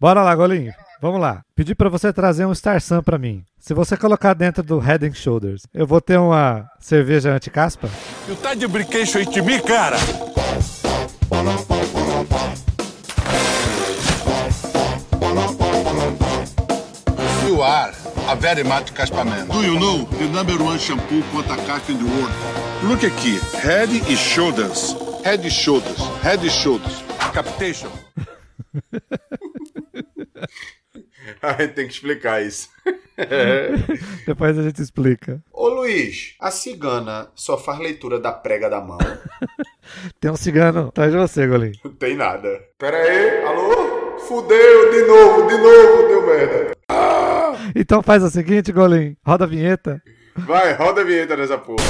Bora lá, Golinho. Vamos lá. Pedi pra você trazer um Star Sun pra mim. Se você colocar dentro do Head and Shoulders, eu vou ter uma cerveja anti-caspa? Tu tá de brinquedo aí de mim, cara? You are a very much caspa man. Do you know the number one shampoo contra caspa in the world? Look aqui, head e shoulders. Head e shoulders. Head e shoulders. Capitation. A gente tem que explicar isso. Depois a gente explica. Ô Luiz, a cigana só faz leitura da prega da mão? Tem um cigano atrás de você, Golinho. Não tem nada. Pera aí, alô? Fudeu, de novo, de novo, deu merda. Então faz o seguinte, Golinho. Roda a vinheta. Vai, roda a vinheta nessa porra.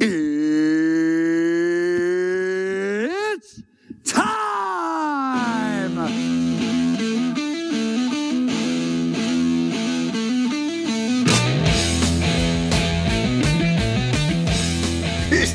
It's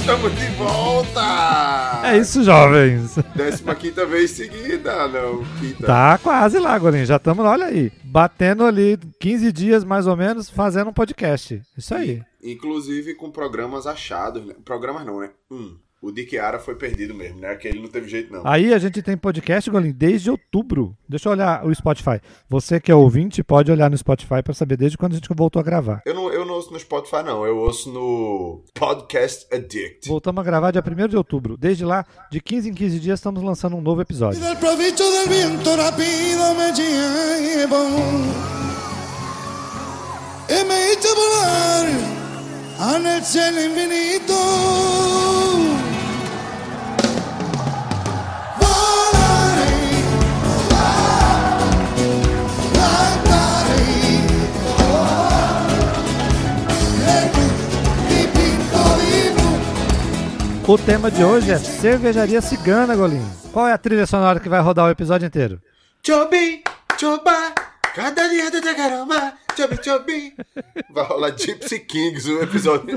Estamos de volta! É isso, jovens. Décima quinta vez seguida, não, quinta. Tá quase lá, Golinho. Já estamos, olha aí, batendo ali 15 dias mais ou menos fazendo um podcast. Isso aí. Inclusive com programas achados, né? Programas não, né? Um, o de Kiara foi perdido mesmo, né? Aquele não teve jeito não. Aí a gente tem podcast, Golinho, desde outubro. Deixa eu olhar o Spotify. Você que é ouvinte pode olhar no Spotify para saber desde quando a gente voltou a gravar. Eu não, eu não ouço no Spotify, não. Eu ouço no Podcast Addict. Voltamos a gravar dia 1 de outubro. Desde lá, de 15 em 15 dias, estamos lançando um novo episódio. Rápido me volar en el cielo infinito. O tema de hoje é cervejaria cigana, Golinho. Qual é a trilha sonora que vai rodar o episódio inteiro? Chobi, choba, cada dia quero mais. Chobi, chobi. Vai rolar Gypsy Kings o episódio.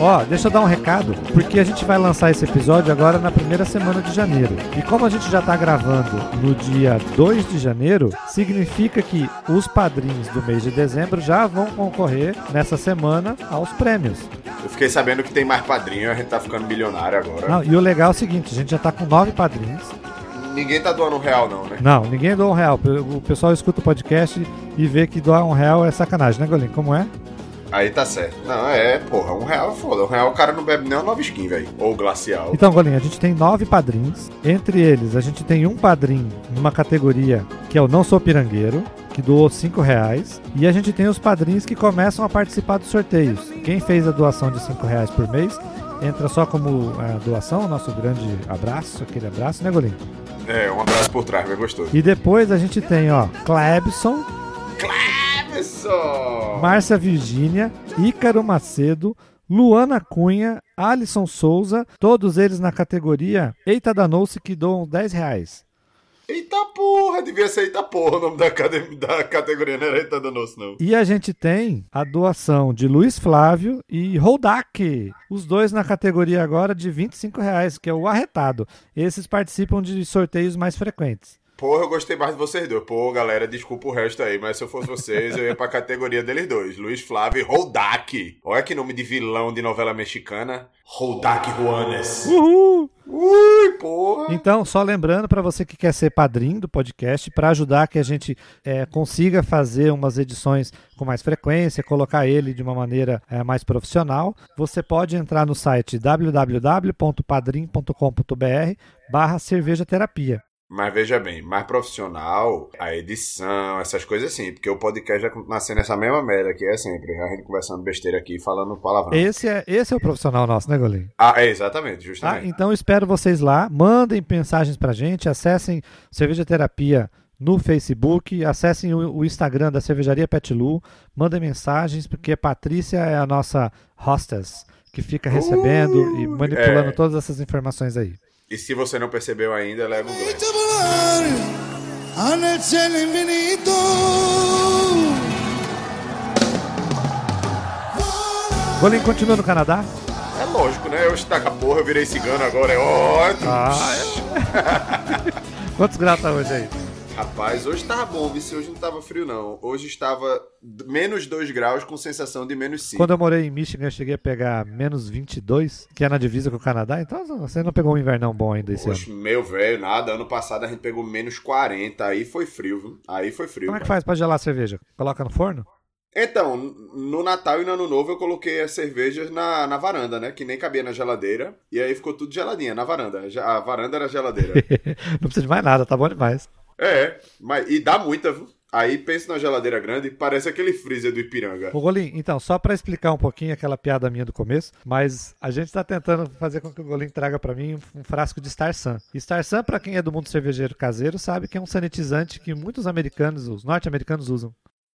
Ó, deixa eu dar um recado, porque a gente vai lançar esse episódio agora na primeira semana de janeiro. E como a gente já tá gravando no dia 2 de janeiro, significa que os padrinhos do mês de dezembro já vão concorrer nessa semana aos prêmios. Eu fiquei sabendo que tem mais padrinho, a gente tá ficando milionário agora. Não, e o legal é o seguinte, a gente já tá com nove padrinhos. Ninguém tá doando um real, não, né? Não, ninguém doa um real. O pessoal escuta o podcast e vê que doar um real é sacanagem, né, Golinho? Como é? Aí tá certo. Não, é, porra, um real é foda. Um real o cara não bebe nem uma nova skin, velho. Ou glacial. Então, Golinho, a gente tem nove padrinhos. Entre eles, a gente tem um padrinho numa categoria que é o Não Sou Pirangueiro, que doou cinco reais. E a gente tem os padrinhos que começam a participar dos sorteios. Quem fez a doação de cinco reais por mês entra só como é, doação, nosso grande abraço, aquele abraço, né, Golinho? É, um abraço por trás, bem gostoso. E depois a gente tem, ó, Clebson, Cleberson! Márcia Virgínia, Ícaro Macedo, Luana Cunha, Alisson Souza, todos eles na categoria Eita Danou-se que doam 10 reais. Eita porra, devia ser Eita porra o nome da, da categoria, não era Eita Danou-se, não. E a gente tem a doação de Luiz Flávio e Roldak, os dois na categoria agora de 25 reais, que é o arretado. Esses participam de sorteios mais frequentes. Porra, eu gostei mais de vocês dois. Pô, galera, desculpa o resto aí, mas se eu fosse vocês, eu ia pra categoria deles dois. Luiz Flávio e Roldak. Olha que nome de vilão de novela mexicana. Roldak Juanes. Uhul! Ui, porra. Então, só lembrando para você que quer ser padrinho do podcast, para ajudar que a gente é, consiga fazer umas edições com mais frequência, colocar ele de uma maneira é, mais profissional, você pode entrar no site www.padrim.com.br barra cerveja terapia. Mas veja bem, mais profissional, a edição, essas coisas assim, porque o podcast já continua sendo essa mesma merda que é sempre, a gente conversando besteira aqui, falando palavrão. Esse é, esse é o profissional nosso, né, Golinho? Ah, é, exatamente, justamente. Então espero vocês lá, mandem mensagens pra gente, acessem Cerveja Terapia no Facebook, acessem o, o Instagram da Cervejaria Petlu, mandem mensagens, porque a Patrícia é a nossa hostess que fica recebendo e manipulando é. todas essas informações aí. E se você não percebeu ainda, leva um Me Glenn. hice volar en el cielo infinito. Golinho continua no Canadá? É lógico, né? Eu estaca porra, eu virei cigano agora, é ótimo. Ah, Quantos graus tá hoje aí? Rapaz, hoje tava bom, vice, hoje não tava frio não. Hoje estava menos 2 graus com sensação de menos 5. Quando eu morei em Michigan, eu cheguei a pegar menos 22, que é na divisa com o Canadá, então você não pegou um invernão bom ainda esse Oxe, ano. meu velho, nada. Ano passado a gente pegou menos 40, aí foi frio, viu? Aí foi frio. Como é que cara. faz pra gelar a cerveja? Coloca no forno? Então, no Natal e no Ano Novo eu coloquei as cervejas na, na varanda, né? Que nem cabia na geladeira. E aí ficou tudo geladinha na varanda. A varanda era geladeira. não precisa de mais nada, tá bom demais. É, mas e dá muita, viu? Aí pensa na geladeira grande, parece aquele freezer do Ipiranga. Ô Golim, então, só pra explicar um pouquinho aquela piada minha do começo, mas a gente tá tentando fazer com que o Golim traga pra mim um, frasco de Star Sun. E Star Sun, pra quem é do mundo cervejeiro caseiro, sabe que é um sanitizante que muitos americanos, os norte-americanos usam.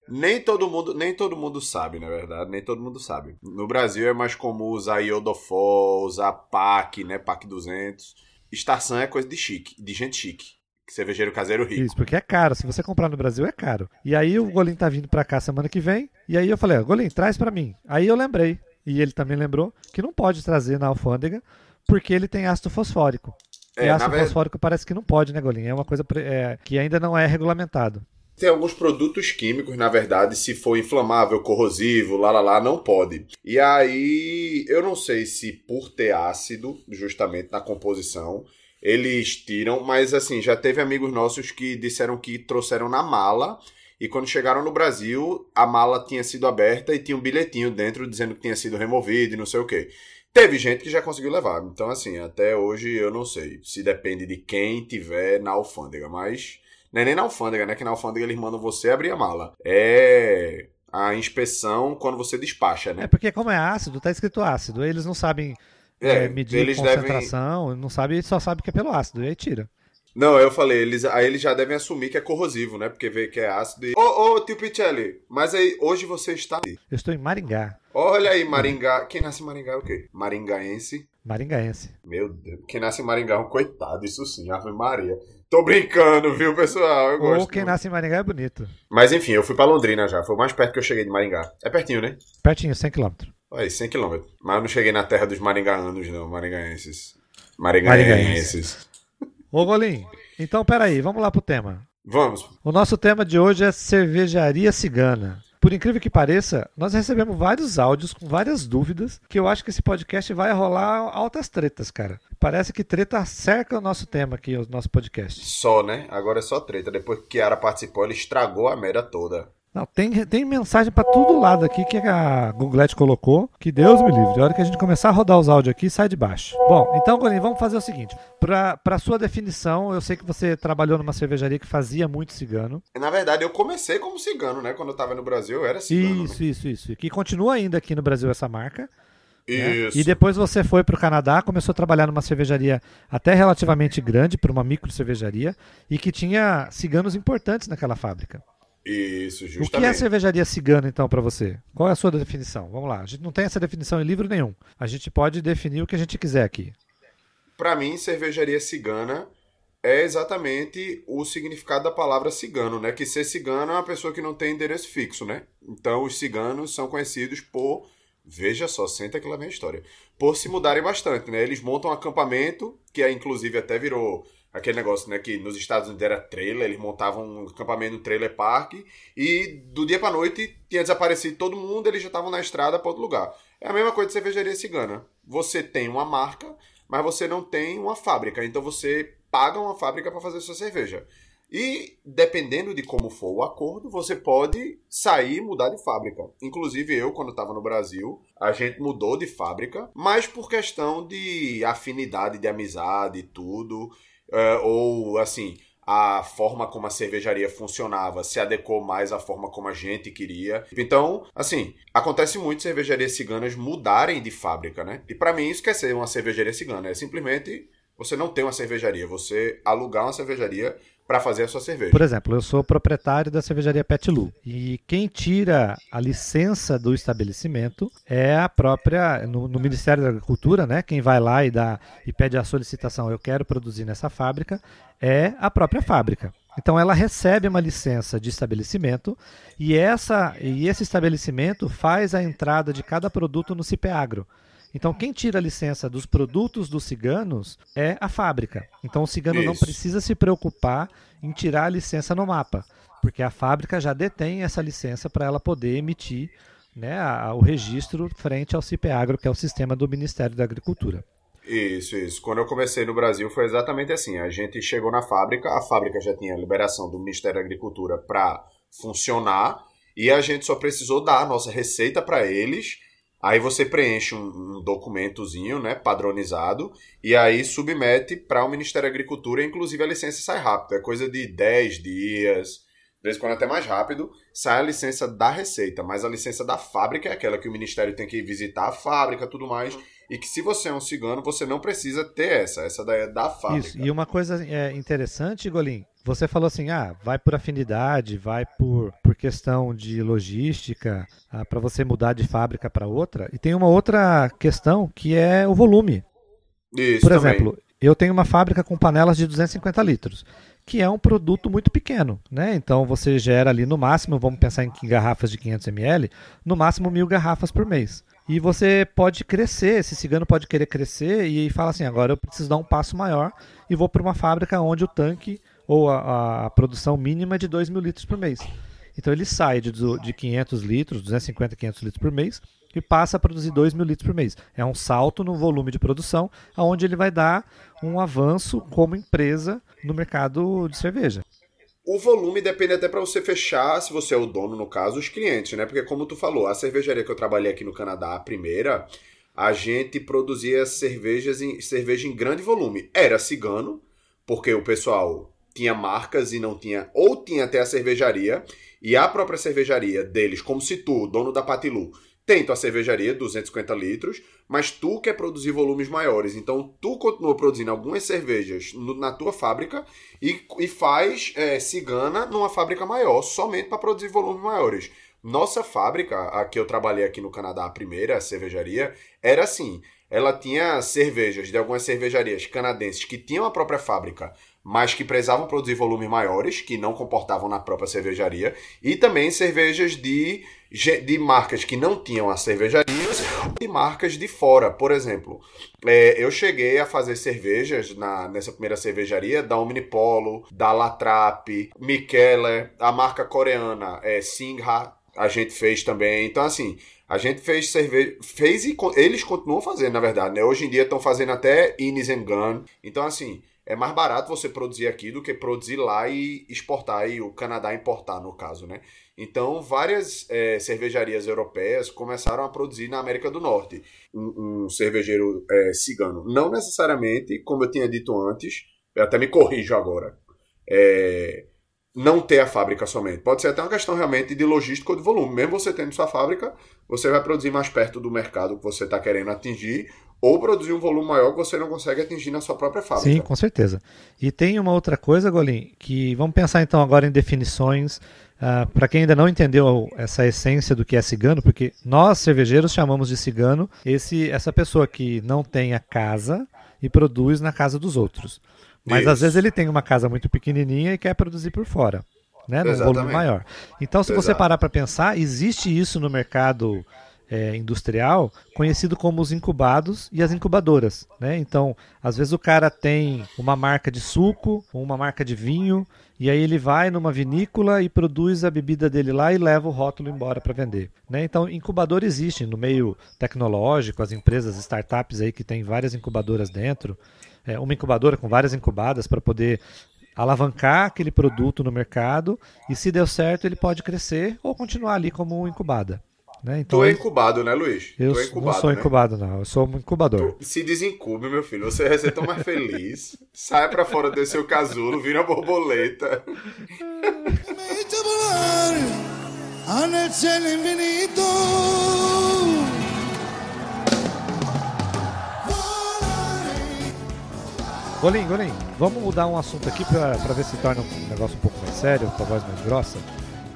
Nem todo mundo, nem todo mundo sabe, na verdade, nem todo mundo sabe. No Brasil é mais comum usar Iodofor, usar PAC, né, PAC 200. Estação é coisa de chique, de gente chique. Cervejeiro caseiro rico. Isso, porque é caro. Se você comprar no Brasil, é caro. E aí o Golim tá vindo pra cá semana que vem. E aí eu falei, ó, Golim, traz pra mim. Aí eu lembrei, e ele também lembrou, que não pode trazer na alfândega, porque ele tem ácido fosfórico. É, e ácido fosfórico parece que não pode, né, Golim? É uma coisa é, que ainda não é regulamentado. Tem alguns produtos químicos, na verdade, se for inflamável, corrosivo, lá lá lá, não pode. E aí, eu não sei se por ter ácido, justamente na composição, eles tiram, mas assim, já teve amigos nossos que disseram que trouxeram na mala. E quando chegaram no Brasil, a mala tinha sido aberta e tinha um bilhetinho dentro dizendo que tinha sido removido e não sei o quê. Teve gente que já conseguiu levar. Então, assim, até hoje eu não sei se depende de quem tiver na alfândega. Mas não é nem na alfândega, né? Que na alfândega eles mandam você abrir a mala. É a inspeção quando você despacha, É né? porque como é ácido, tá escrito ácido. Eles não sabem É, é, medir eles devem- concentração, não sabem, só sabe que é pelo ácido. E aí tira. Não, eu falei, eles, aí eles já devem assumir que é corrosivo, né? Porque vê que é ácido e. Ô, ô, tio Pichelli, mas aí hoje você está. Eu estou em Maringá, Olha aí, Maringá. Quem nasce em Maringá é o quê? Maringaense. maringaense. Meu Deus. Quem nasce em Maringá é um coitado, isso sim, Ave Maria. Tô brincando, viu, pessoal? Eu gosto. Ou quem nasce em Maringá é bonito. Mas enfim, eu fui pra Londrina já. Foi o mais perto que eu cheguei de Maringá. É pertinho, né? Pertinho, 100 km. Olha aí, 100 km. Mas eu não cheguei na terra dos maringanos, não. Maringaenses. Maringaenses. Maringaenses. Ô Golim, então peraí, vamos lá pro tema. Vamos. O nosso tema de hoje é cervejaria cigana. Por incrível que pareça, nós recebemos vários áudios com várias dúvidas que eu acho que esse podcast vai rolar altas tretas, cara. Parece que treta cerca o nosso tema aqui, o nosso podcast. Só, né? Agora é só treta. Depois que Kiara participou, ele estragou a merda toda. Não, tem, tem mensagem pra todo lado aqui que a Googlete colocou. Que Deus me livre. A hora que a gente começar a rodar os áudios aqui, sai de baixo. Bom, então, Golim, vamos fazer o seguinte. Pra sua definição, eu sei que você trabalhou numa cervejaria que fazia muito cigano. Na verdade, eu comecei como cigano, né? Quando eu tava no Brasil, eu era cigano. Isso, isso, isso. Que continua ainda aqui no Brasil essa marca. né? né? Isso. E depois você foi para o Canadá, começou a trabalhar numa cervejaria até relativamente grande, para uma micro cervejaria, e que tinha ciganos importantes naquela fábrica. Isso, O que é justamente. cervejaria cigana, então, para você? Qual é a sua definição? Vamos lá. A gente não tem essa definição em livro nenhum. A gente pode definir o que a gente quiser aqui. Pra mim, cervejaria cigana é exatamente o significado da palavra cigano, né? Que ser cigano é uma pessoa que não tem endereço fixo, né? Então, os ciganos são conhecidos por. Veja só, senta que lá vem a história. Por se mudarem bastante, né? Eles montam um acampamento, que é, inclusive até virou aquele negócio, né? Que nos Estados Unidos era trailer, eles montavam um acampamento no trailer park e do dia pra noite tinha desaparecido todo mundo, eles já estavam na estrada pra outro lugar. É a mesma coisa de cervejaria cigana. Você tem uma marca, mas você não tem uma fábrica. Então você paga uma fábrica para fazer sua cerveja. E dependendo de como for o acordo, você pode sair e mudar de fábrica. Inclusive eu, quando estava no Brasil, a gente mudou de fábrica, mas por questão de afinidade, de amizade e tudo, é, ou assim, a forma como a cervejaria funcionava se adequou mais à forma como a gente queria. Então, assim, acontece muito cervejarias ciganas mudarem de fábrica, né? E para mim isso quer ser uma cervejaria cigana, é simplesmente você não ter uma cervejaria, você alugar uma cervejaria para fazer a sua cerveja. Por exemplo, eu sou proprietário da cervejaria Pet Lu. E quem tira a licença do estabelecimento é a própria, no, no Ministério da Agricultura, né? Quem vai lá e, dá, e pede a solicitação, eu quero produzir nessa fábrica, é a própria fábrica. Então ela recebe uma licença de estabelecimento e, essa, e esse estabelecimento faz a entrada de cada produto no CIPEAGRO. Então, quem tira a licença dos produtos dos ciganos é a fábrica. Então, o cigano não Isso. precisa se preocupar em tirar a licença no mapa, porque a fábrica já detém essa licença para ela poder emitir né, a- o registro frente ao CIPEAGRO, que é o sistema do Ministério da Agricultura. Isso, isso. Quando eu comecei no Brasil foi exatamente assim. A gente chegou na fábrica, a fábrica já tinha liberação do Ministério da Agricultura para funcionar e a gente só precisou dar a nossa receita para eles. Aí você preenche um, um documentozinho, né, padronizado, e aí submete para o Ministério da Agricultura, inclusive a licença sai rápido, é coisa de 10 dias, de vez em quando até mais rápido, sai a licença da receita, mas a licença da fábrica é aquela que o Ministério tem que visitar a fábrica tudo mais, e que se você é um cigano, você não precisa ter essa, essa daí é da fábrica. Isso. E uma coisa é, interessante, Golim, você falou assim, ah, vai por afinidade, vai por, por questão de logística, ah, para você mudar de fábrica para outra. E tem uma outra questão que é o volume. Isso Por também. exemplo, eu tenho uma fábrica com panelas de 250 litros, que é um produto muito pequeno, né? Então você gera ali no máximo, vamos pensar em garrafas de 500 ml, no máximo mil garrafas por mês. E você pode crescer, esse cigano pode querer crescer e fala assim, agora eu preciso dar um passo maior e vou para uma fábrica onde o tanque ou a, a produção mínima é de 2 mil litros por mês. Então ele sai de, de 500 litros, 250, 500 litros por mês e passa a produzir 2 mil litros por mês. É um salto no volume de produção, onde ele vai dar um avanço como empresa no mercado de cerveja. O volume depende até para você fechar, se você é o dono, no caso, os clientes, né? Porque como tu falou, a cervejaria que eu trabalhei aqui no Canadá, a primeira, a gente produzia cervejas em, cerveja em grande volume. Era cigano, porque o pessoal tinha marcas e não tinha, ou tinha até a cervejaria, e a própria cervejaria deles, como se tu, dono da Patilu, tem tua cervejaria, 250 litros, mas tu quer produzir volumes maiores. Então tu continua produzindo algumas cervejas no- na tua fábrica e, e faz é, cigana numa fábrica maior, somente para produzir volumes maiores. Nossa fábrica, a que eu trabalhei aqui no Canadá, a primeira a cervejaria, era assim. Ela tinha cervejas de algumas cervejarias canadenses que tinham a própria fábrica, mas que precisavam produzir volumes maiores, que não comportavam na própria cervejaria, e também cervejas de, de marcas que não tinham as cervejarias e marcas de fora. Por exemplo, é, eu cheguei a fazer cervejas na, nessa primeira cervejaria da Omnipolo, da Latrap, Mikkeller, a marca coreana é, Singha, a gente fez também. Então, assim, a gente fez cerveja. Fez e eles continuam fazendo, na verdade, né? Hoje em dia estão fazendo até Innis and Gun. Então, assim, é mais barato você produzir aqui do que produzir lá e exportar, e o Canadá importar, no caso, né? Então, várias é, cervejarias europeias começaram a produzir na América do Norte um, um cervejeiro é, cigano. Não necessariamente, como eu tinha dito antes, eu até me corrijo agora, é, não ter a fábrica somente. Pode ser até uma questão realmente de logística ou de volume. Mesmo você tendo sua fábrica, você vai produzir mais perto do mercado que você está querendo atingir, ou produzir um volume maior que você não consegue atingir na sua própria fábrica. Sim, com certeza. E tem uma outra coisa, Golim, que vamos pensar então agora em definições. para quem ainda não entendeu essa essência do que é cigano, porque nós cervejeiros chamamos de cigano esse, essa pessoa que não tem a casa e produz na casa dos outros. Mas às Isso. vezes ele tem uma casa muito pequenininha e quer produzir por fora, né, num volume maior. Então, se você Exato. parar para pensar, existe isso no mercado é, industrial conhecido como os incubados e as incubadoras. Né? Então, às vezes o cara tem uma marca de suco, uma marca de vinho, e aí ele vai numa vinícola e produz a bebida dele lá e leva o rótulo embora para vender. Né? Então, incubador existe no meio tecnológico, as empresas, startups aí que tem várias incubadoras dentro, é, uma incubadora com várias incubadas para poder alavancar aquele produto no mercado e se deu certo ele pode crescer ou continuar ali como incubada. Né? Então, Tu é incubado, né, Luiz? eu tu é não incubado, sou né? incubado, não. Eu sou um incubador. Se desincube, meu filho. Você vai ser tão mais feliz. Sai pra fora desse seu casulo, vira borboleta. Golim, Golim, vamos mudar um assunto aqui pra, pra ver se torna um negócio um pouco mais sério, com a voz mais grossa.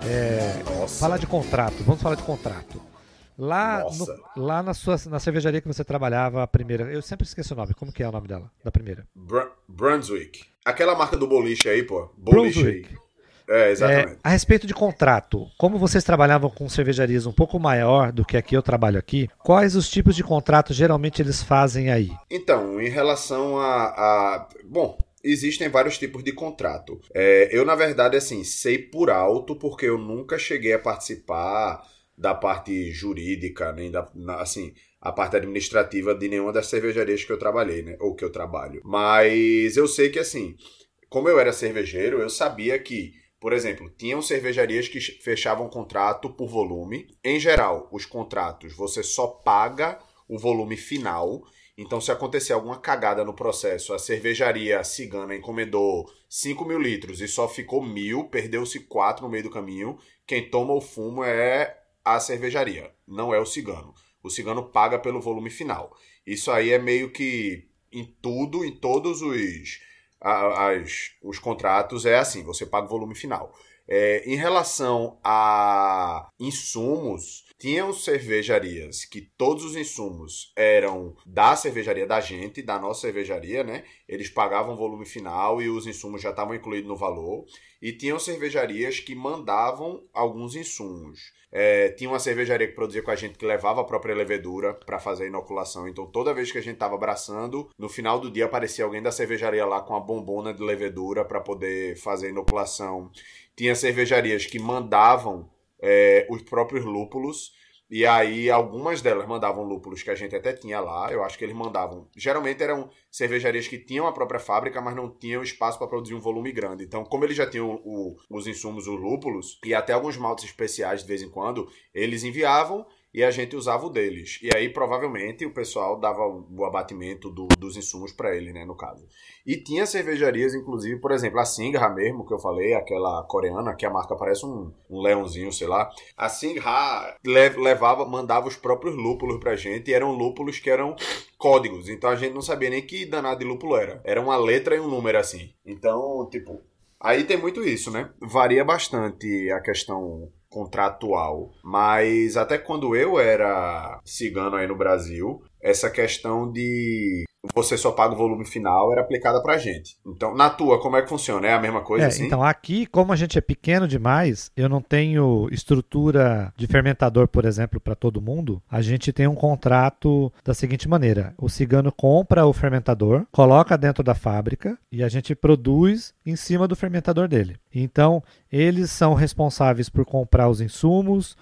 É, falar de contrato, vamos falar de contrato. Lá, no- lá na, sua, na cervejaria que você trabalhava, a primeira, eu sempre esqueço o nome, como que é o nome dela, da primeira? Br- Brunswick. Aquela marca do boliche aí, pô. Boliche aí. Brunswick. É, exatamente. É, a respeito de contrato, como vocês trabalhavam com cervejarias um pouco maior do que aqui eu trabalho aqui, quais os tipos de contrato geralmente eles fazem aí? Então, em relação a, a- Bom, existem vários tipos de contrato. É, eu, na verdade, assim, sei por alto, porque eu nunca cheguei a participar da parte jurídica, nem da. na- assim. A parte administrativa de nenhuma das cervejarias que eu trabalhei, né? Ou que eu trabalho. Mas eu sei que, assim, como eu era cervejeiro, eu sabia que, por exemplo, tinham cervejarias que fechavam contrato por volume. Em geral, os contratos você só paga o volume final. Então, se acontecer alguma cagada no processo, a cervejaria cigana encomendou 5 mil litros e só ficou mil, perdeu-se 4 no meio do caminho. Quem toma o fumo é a cervejaria, não é o cigano. O cigano paga pelo volume final. Isso aí é meio que em tudo, em todos os, as, os contratos, é assim: você paga o volume final. É, em relação a insumos, tinham cervejarias que todos os insumos eram da cervejaria da gente, da nossa cervejaria, né? Eles pagavam o volume final e os insumos já estavam incluídos no valor. E tinham cervejarias que mandavam alguns insumos. É, tinha uma cervejaria que produzia com a gente que levava a própria levedura para fazer a inoculação. Então, toda vez que a gente tava abraçando, no final do dia aparecia alguém da cervejaria lá com a bombona de levedura para poder fazer a inoculação. Tinha cervejarias que mandavam é, os próprios lúpulos. E aí, algumas delas mandavam lúpulos que a gente até tinha lá. Eu acho que eles mandavam. Geralmente eram cervejarias que tinham a própria fábrica, mas não tinham espaço para produzir um volume grande. Então, como eles já tinham o- os insumos, os lúpulos, e até alguns maltes especiais de vez em quando, eles enviavam e a gente usava o deles. E aí, provavelmente, o pessoal dava o abatimento do- dos insumos para ele, né, no caso. E tinha cervejarias, inclusive, por exemplo, a Singha mesmo, que eu falei, aquela coreana, que a marca parece um, um leãozinho, sei lá. A Singha le- levava, mandava os próprios lúpulos pra gente, e eram lúpulos que eram códigos. Então a gente não sabia nem que danado de lúpulo era. Era uma letra e um número assim. Então, tipo, aí tem muito isso, né? Varia bastante a questão contratual, mas até quando eu era cigano aí no Brasil, essa questão de você só paga o volume final era aplicada pra gente. Então, na tua, como é que funciona? É a mesma coisa É, assim? Então, aqui, como a gente é pequeno demais, eu não tenho estrutura de fermentador, por exemplo, para todo mundo. A gente tem um contrato da seguinte maneira: o cigano compra o fermentador, coloca dentro da fábrica e a gente produz em cima do fermentador dele. Então, eles são responsáveis por comprar os insumos.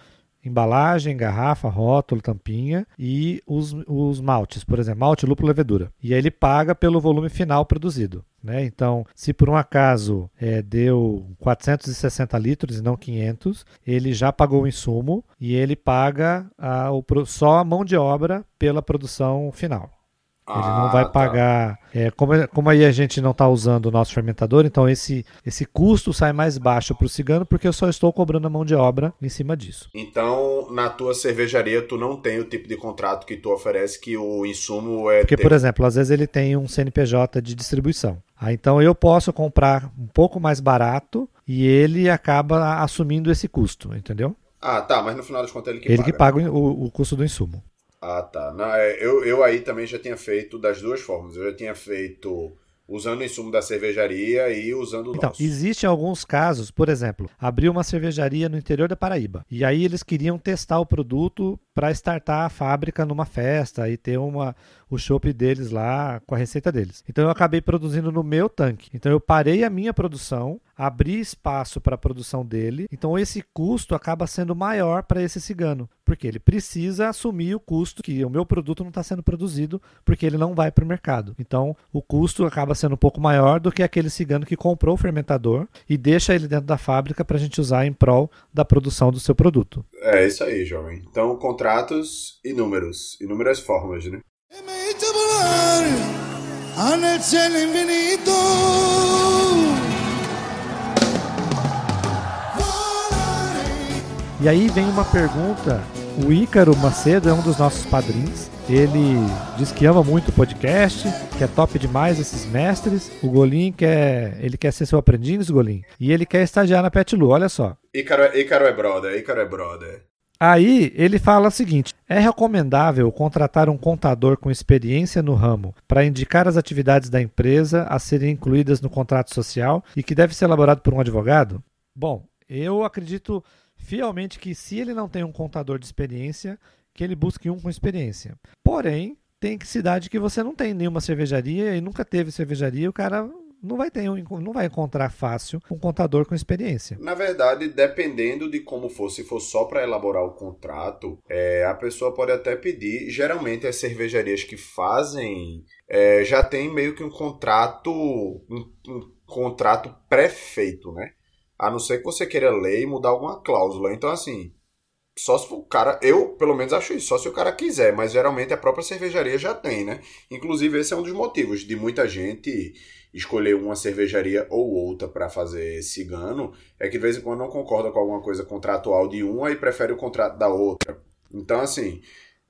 Embalagem, garrafa, rótulo, tampinha e os, os maltes, por exemplo, malte, lúpulo, levedura. E aí ele paga pelo volume final produzido. Né? Então, se por um acaso é, deu 460 litros e não 500, ele já pagou o insumo e ele paga a, o, só a mão de obra pela produção final. Ele não Ah, vai tá. pagar. é, como, como aí a gente não está usando o nosso fermentador, então esse, esse custo sai mais baixo para o cigano porque eu só estou cobrando a mão de obra em cima disso. Então, na tua cervejaria, tu não tem o tipo de contrato que tu oferece que o insumo é. Porque, ter- por exemplo, às vezes ele tem um CNPJ de distribuição. Ah, então eu posso comprar um pouco mais barato e ele acaba assumindo esse custo, entendeu? Ah, tá, mas no final das contas ele que ele paga. que paga o, o custo do insumo. Ah, tá. Não, é, eu, eu aí também já tinha feito das duas formas. Eu já tinha feito usando o insumo da cervejaria e usando o Então, nosso. existem alguns casos, por exemplo, abriu uma cervejaria no interior da Paraíba. E aí eles queriam testar o produto para startar a fábrica numa festa e ter uma, o chopp deles lá com a receita deles. Então eu acabei produzindo no meu tanque. Então eu parei a minha produção, abri espaço para a produção dele. Então esse custo acaba sendo maior para esse cigano, porque ele precisa assumir o custo que o meu produto não está sendo produzido porque ele não vai para o mercado. Então o custo acaba sendo um pouco maior do que aquele cigano que comprou o fermentador e deixa ele dentro da fábrica para a gente usar em prol da produção do seu produto. É isso aí, jovem. Então, contratos e números. Inúmeras formas, né? E aí vem uma pergunta. O Ícaro Macedo é um dos nossos padrinhos. Ele diz que ama muito o podcast, que é top demais esses mestres. O Golim quer, ele quer ser seu aprendiz, Golim, e ele quer estagiar na Pet Lu, olha só. Ícaro, é- é brother, Ícaro é brother. Aí ele fala o seguinte: é recomendável contratar um contador com experiência no ramo para indicar as atividades da empresa a serem incluídas no contrato social e que deve ser elaborado por um advogado? Bom, eu acredito fielmente que se ele não tem um contador de experiência, que ele busque um com experiência. Porém, tem cidade que você não tem nenhuma cervejaria e nunca teve cervejaria, o cara não vai ter não vai encontrar fácil um contador com experiência. Na verdade, dependendo de como for, se for só para elaborar o contrato, é, a pessoa pode até pedir. Geralmente as cervejarias que fazem é, já tem meio que um contrato, um, um contrato pré-feito, né? A não ser que você queira ler e mudar alguma cláusula. Então, assim, só se o cara, eu pelo menos acho isso, só se o cara quiser, mas geralmente a própria cervejaria já tem, né? Inclusive, esse é um dos motivos de muita gente escolher uma cervejaria ou outra para fazer cigano, é que de vez em quando não concorda com alguma coisa contratual de uma e prefere o contrato da outra. Então, assim,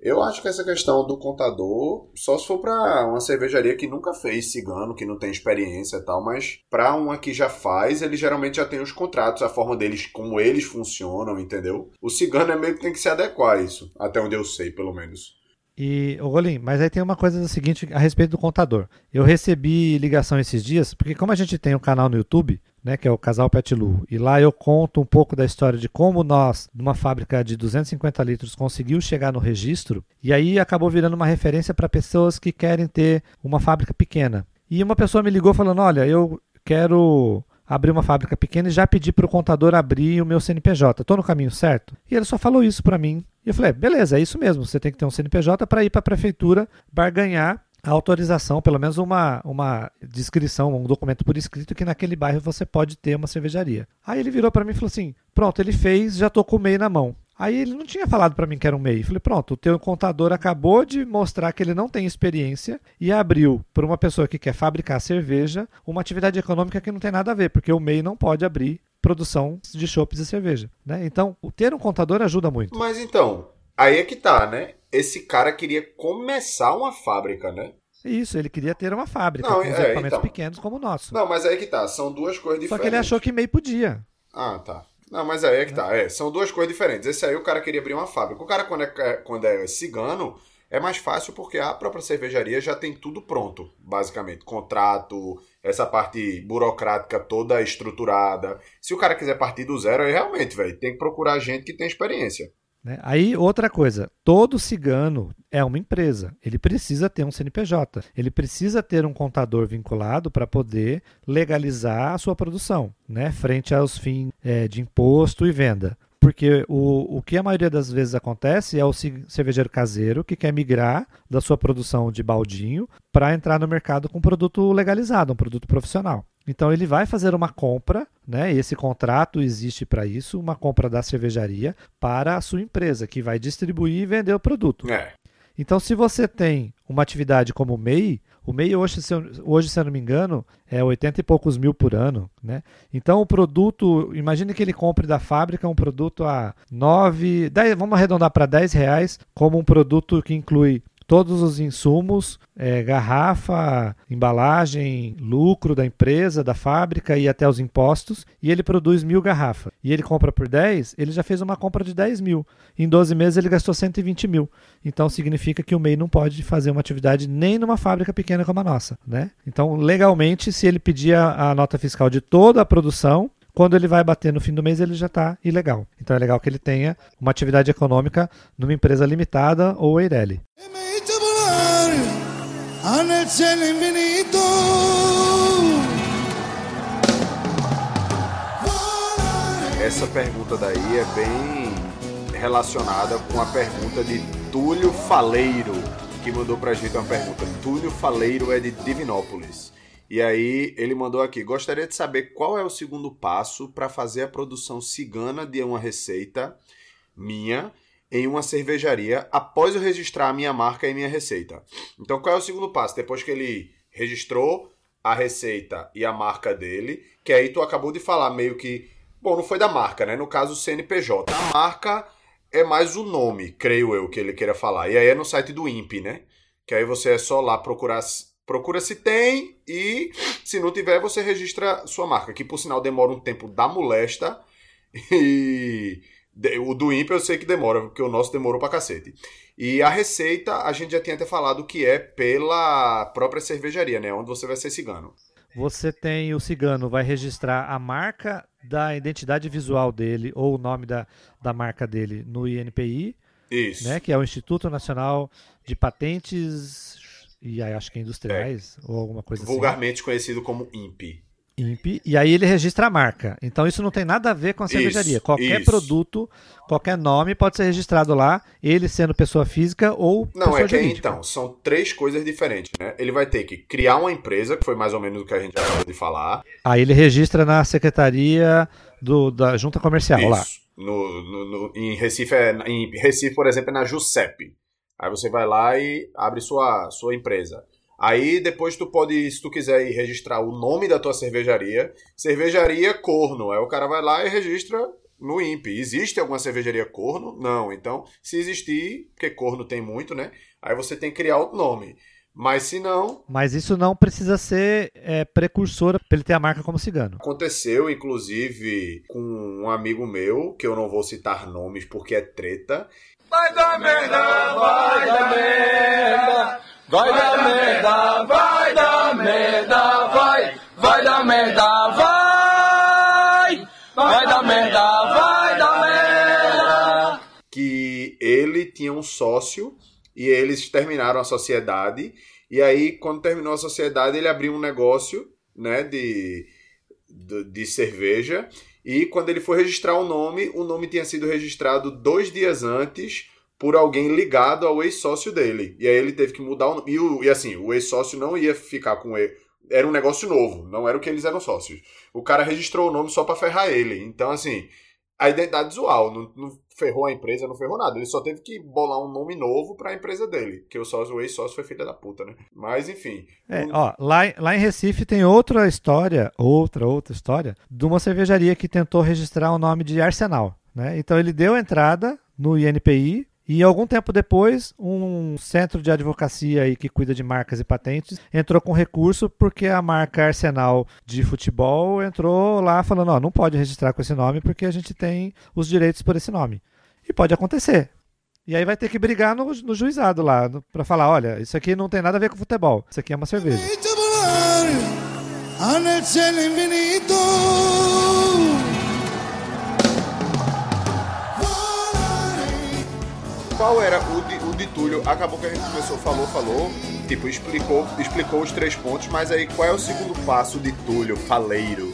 eu acho que essa questão do contador, só se for para uma cervejaria que nunca fez cigano, que não tem experiência e tal, mas para uma que já faz, ele geralmente já tem os contratos, a forma deles, como eles funcionam, entendeu? O cigano é meio que tem que se adequar a isso, até onde eu sei, pelo menos. E, ô Golim, mas aí tem uma coisa do seguinte a respeito do contador. Eu recebi ligação esses dias, porque como a gente tem um canal no YouTube, né, que é o Casal Pet Lu, e lá eu conto um pouco da história de como nós, numa fábrica de 250 litros, conseguiu chegar no registro, e aí acabou virando uma referência para pessoas que querem ter uma fábrica pequena. E uma pessoa me ligou falando: Olha, eu quero abrir uma fábrica pequena e já pedi para o contador abrir o meu CNPJ. Estou no caminho certo? E ele só falou isso para mim. E eu falei: beleza, é isso mesmo. Você tem que ter um CNPJ para ir para a prefeitura barganhar a autorização, pelo menos uma, uma descrição, um documento por escrito que naquele bairro você pode ter uma cervejaria. Aí ele virou para mim e falou assim: pronto, ele fez, já tô com o MEI na mão. Aí ele não tinha falado para mim que era um MEI. Falei, pronto, o teu contador acabou de mostrar que ele não tem experiência e abriu para uma pessoa que quer fabricar cerveja uma atividade econômica que não tem nada a ver, porque o MEI não pode abrir produção de chopes e cerveja. Né? Então, o ter um contador ajuda muito. Mas então, aí é que tá, né? Esse cara queria começar uma fábrica, né? Isso, ele queria ter uma fábrica não, com é, equipamentos então. pequenos como o nosso. Não, mas aí é que tá, são duas coisas diferentes. Só que ele achou que MEI podia. Ah, tá. Não, mas aí é que tá. É, são duas coisas diferentes. Esse aí o cara queria abrir uma fábrica. O cara, quando é, quando é cigano, é mais fácil porque a própria cervejaria já tem tudo pronto, basicamente. Contrato, essa parte burocrática toda estruturada. Se o cara quiser partir do zero, aí realmente, velho, tem que procurar gente que tem experiência. Né? Aí, outra coisa, todo cigano é uma empresa, ele precisa ter um CNPJ, ele precisa ter um contador vinculado para poder legalizar a sua produção, né? frente aos fins é, de imposto e venda. Porque o, o que a maioria das vezes acontece é o cervejeiro caseiro que quer migrar da sua produção de baldinho para entrar no mercado com um produto legalizado, um produto profissional. Então ele vai fazer uma compra, né? Esse contrato existe para isso, uma compra da cervejaria para a sua empresa, que vai distribuir e vender o produto. É. Então, se você tem uma atividade como o MEI, o MEI hoje, se eu, hoje, se eu não me engano, é 80 e poucos mil por ano. Né? Então o produto, imagine que ele compre da fábrica um produto a 9, 10, vamos arredondar para 10 reais, como um produto que inclui todos os insumos, é, garrafa, embalagem, lucro da empresa, da fábrica e até os impostos, e ele produz mil garrafas. E ele compra por 10, ele já fez uma compra de 10 mil. Em 12 meses ele gastou 120 mil. Então significa que o MEI não pode fazer uma atividade nem numa fábrica pequena como a nossa. Né? Então, legalmente, se ele pedir a, a nota fiscal de toda a produção, quando ele vai bater no fim do mês, ele já está ilegal. Então é legal que ele tenha uma atividade econômica numa empresa limitada ou EIRELI. Essa pergunta daí é bem relacionada com a pergunta de Túlio Faleiro, que mandou pra gente uma pergunta. Túlio Faleiro é de Divinópolis. E aí ele mandou aqui: gostaria de saber qual é o segundo passo para fazer a produção cigana de uma receita minha em uma cervejaria após eu registrar a minha marca e minha receita. Então, qual é o segundo passo? Depois que ele registrou a receita e a marca dele, que aí tu acabou de falar meio que, bom, não foi da marca, né? No caso, o CNPJ. A marca é mais o nome, creio eu, que ele queira falar. E aí é no site do INPE, né? Que aí você é só lá procurar Procura se tem e se não tiver, você registra sua marca, que por sinal demora um tempo da molesta e O do ímpio eu sei que demora, porque o nosso demorou pra cacete. E a receita, a gente já tinha até falado que é pela própria cervejaria, né? Onde você vai ser cigano. Você tem o cigano, vai registrar a marca da identidade visual dele ou o nome da, da marca dele no INPI, Isso. né, que é o Instituto Nacional de Patentes e aí acho que industriais ou alguma coisa assim. Vulgarmente conhecido como INPE. INPE, e aí ele registra a marca. Então isso não tem nada a ver com a Isso, cervejaria. Qualquer isso. produto, qualquer nome pode ser registrado lá, ele sendo pessoa física ou Não, pessoa é que jurídica. então, são três coisas diferentes, né? Ele vai ter que criar uma empresa, que foi mais ou menos o que a gente acabou de falar. Aí ele registra na secretaria do, da junta comercial lá. Isso. No, no- no- em, Recife, é, em Recife, por exemplo, é na JUSEP. Aí você vai lá e abre sua, sua empresa. Aí depois tu pode, se tu quiser ir registrar o nome da tua cervejaria, cervejaria corno. Aí o cara vai lá e registra no INPE. Existe alguma cervejaria corno? Não. Então, se existir, porque corno tem muito, né? Aí você tem que criar o nome. Mas se não, Mas isso não precisa ser é, precursora para ele ter a marca como cigano. Aconteceu, inclusive, com um amigo meu, que eu não vou citar nomes porque é treta. Vai dar merda, vai dar merda, vai dar merda, vai dar merda, vai, vai dar merda, vai, vai dar merda, vai dar merda. que ele tinha um sócio e eles terminaram a sociedade. E aí, quando terminou a sociedade, ele abriu um negócio né, de, de, de cerveja. E quando ele foi registrar o nome, o nome tinha sido registrado dois dias antes por alguém ligado ao ex-sócio dele. E aí ele teve que mudar o nome. E, o- e assim, o ex-sócio não ia ficar com ele. Era um negócio novo, não era o que eles eram sócios. O cara registrou o nome só pra ferrar ele. Então, assim, a identidade visual. Não, não ferrou a empresa, não ferrou nada. Ele só teve que bolar um nome novo pra empresa dele. Porque o sócio, o ex-sócio foi filha da puta, né? Mas, enfim. É, ó, lá, lá em Recife tem outra história, outra, outra história, de uma cervejaria que tentou registrar o nome de Arsenal. Né? Então ele deu entrada no INPI e algum tempo depois um centro de advocacia aí que cuida de marcas e patentes entrou com recurso porque a marca Arsenal de futebol entrou lá falando, ó, não pode registrar com esse nome porque a gente tem os direitos por esse nome. E pode acontecer. E aí vai ter que brigar no, no juizado lá, pra falar, olha, isso aqui não tem nada a ver com futebol, isso aqui é uma cerveja. Qual era o de, o de Túlio? Acabou que a gente começou, falou, falou. Tipo, explicou, explicou os três pontos, mas aí qual é o segundo passo de Túlio, faleiro?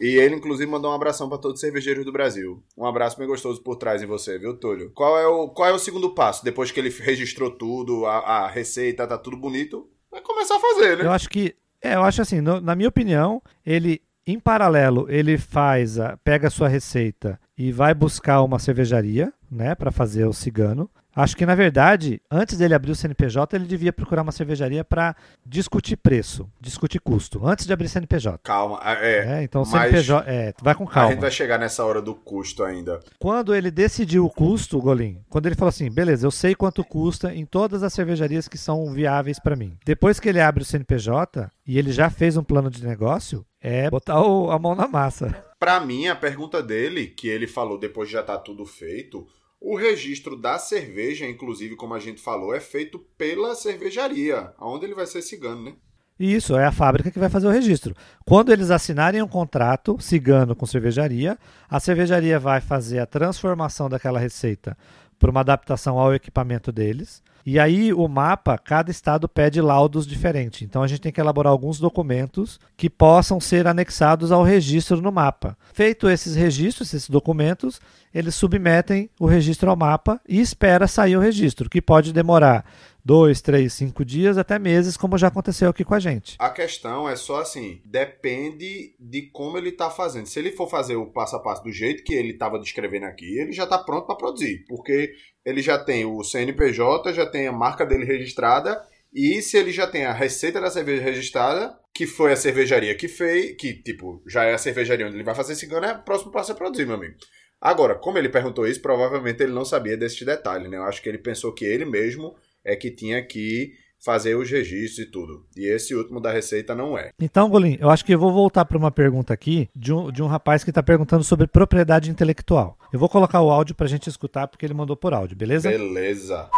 E ele, inclusive, mandou um abração pra todos os cervejeiros do Brasil. Um abraço bem gostoso por trás em você, viu, Túlio? Qual é o, qual é o segundo passo? Depois que ele registrou tudo, a, a receita, tá tudo bonito, vai começar a fazer, né? Eu acho que, é, eu acho assim, no- na minha opinião, ele, em paralelo, ele faz, a, pega a sua receita e vai buscar uma cervejaria, né, para fazer o cigano. Acho que, na verdade, antes dele abrir o CNPJ, ele devia procurar uma cervejaria para discutir preço, discutir custo, antes de abrir CNPJ. Calma, é. É, então o CNPJ, é, vai com A gente calma. vai chegar nessa hora do custo ainda. Quando ele decidiu o custo, Golim, quando ele falou assim, beleza, eu sei quanto custa em todas as cervejarias que são viáveis para mim. Depois que ele abre o CNPJ e ele já fez um plano de negócio, é botar o- a mão na massa. Pra mim, a pergunta dele, que ele falou depois de já tá tudo feito, o registro da cerveja, inclusive, como a gente falou, é feito pela cervejaria, onde ele vai ser cigano, né? Isso, é a fábrica que vai fazer o registro. Quando eles assinarem um contrato cigano com cervejaria, a cervejaria vai fazer a transformação daquela receita para uma adaptação ao equipamento deles. E aí o mapa, cada estado pede laudos diferentes. Então a gente tem que elaborar alguns documentos que possam ser anexados ao registro no mapa. Feito esses registros, esses documentos, eles submetem o registro ao mapa e espera sair o registro, que pode demorar dois, três, cinco dias até meses, como já aconteceu aqui com a gente. A questão é só assim, depende de como ele tá fazendo. Se ele for fazer o passo a passo do jeito que ele estava descrevendo aqui, ele já tá pronto para produzir, porque ele já tem o CNPJ, já tem a marca dele registrada, e se ele já tem a receita da cerveja registrada, que foi a cervejaria que fez, que tipo, já é a cervejaria onde ele vai fazer cigano, é o próximo passo é produzir, meu amigo. Agora, como ele perguntou isso, provavelmente ele não sabia desse detalhe, né? Eu acho que ele pensou que ele mesmo é que tinha que fazer os registros e tudo. E esse último da Receita não é. Então, Golim, eu acho que eu vou voltar para uma pergunta aqui de um, de um rapaz que está perguntando sobre propriedade intelectual. Eu vou colocar o áudio para a gente escutar porque ele mandou por áudio, beleza? Beleza.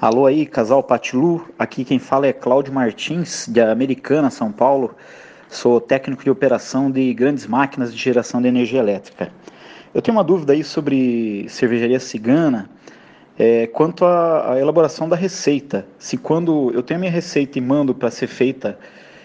Alô aí, casal Patilu. Aqui quem fala é Cláudio Martins, de Americana, São Paulo. Sou técnico de operação de grandes máquinas de geração de energia elétrica. Eu tenho uma dúvida aí sobre cervejaria cigana, é, quanto à, à elaboração da receita. Se quando eu tenho a minha receita e mando para ser feita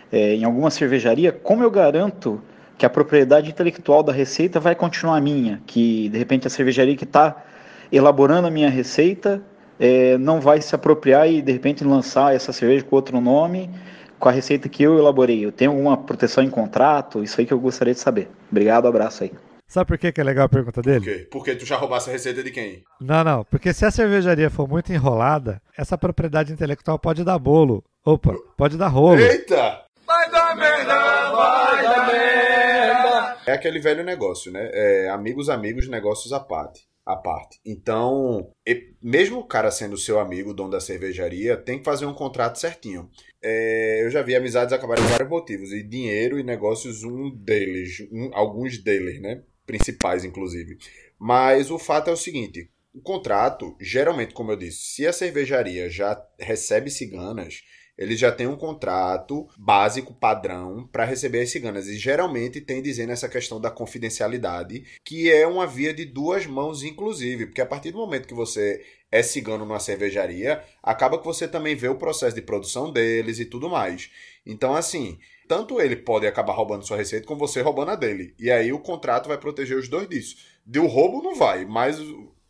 é, em alguma cervejaria, como eu garanto que a propriedade intelectual da receita vai continuar minha? Que de repente a cervejaria que está elaborando a minha receita é, não vai se apropriar e de repente lançar essa cerveja com outro nome, com a receita que eu elaborei. Eu tenho alguma proteção em contrato? Isso aí que eu gostaria de saber. Obrigado, abraço aí. Sabe por que, que é legal a pergunta dele? Por quê? Porque tu já roubasse a receita de quem? Não, não, porque se a cervejaria for muito enrolada, essa propriedade intelectual pode dar bolo. Opa, pode dar rolo. Eita! Vai dar merda, vai dar merda. É aquele velho negócio, né? É, amigos, amigos, negócios à parte. À parte. Então, e- mesmo o cara sendo seu amigo, dono da cervejaria, tem que fazer um contrato certinho. É, eu já vi amizades acabarem por vários motivos, e dinheiro e negócios, um deles, um- alguns deles, né? Principais, inclusive. Mas o fato é o seguinte: o contrato, geralmente, como eu disse, se a cervejaria já recebe ciganas, eles já têm um contrato básico, padrão, para receber as ciganas. E geralmente tem dizendo essa questão da confidencialidade, que é uma via de duas mãos, inclusive. Porque a partir do momento que você é cigano numa cervejaria, acaba que você também vê o processo de produção deles e tudo mais. Então, assim, tanto ele pode acabar roubando sua receita, como você roubando a dele. E aí o contrato vai proteger os dois disso. De o roubo não vai, mas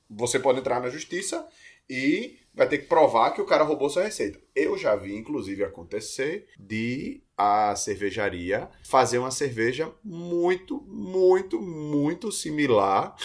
você pode entrar na justiça e vai ter que provar que o cara roubou sua receita. Eu já vi, inclusive, acontecer de a cervejaria fazer uma cerveja muito, muito, muito similar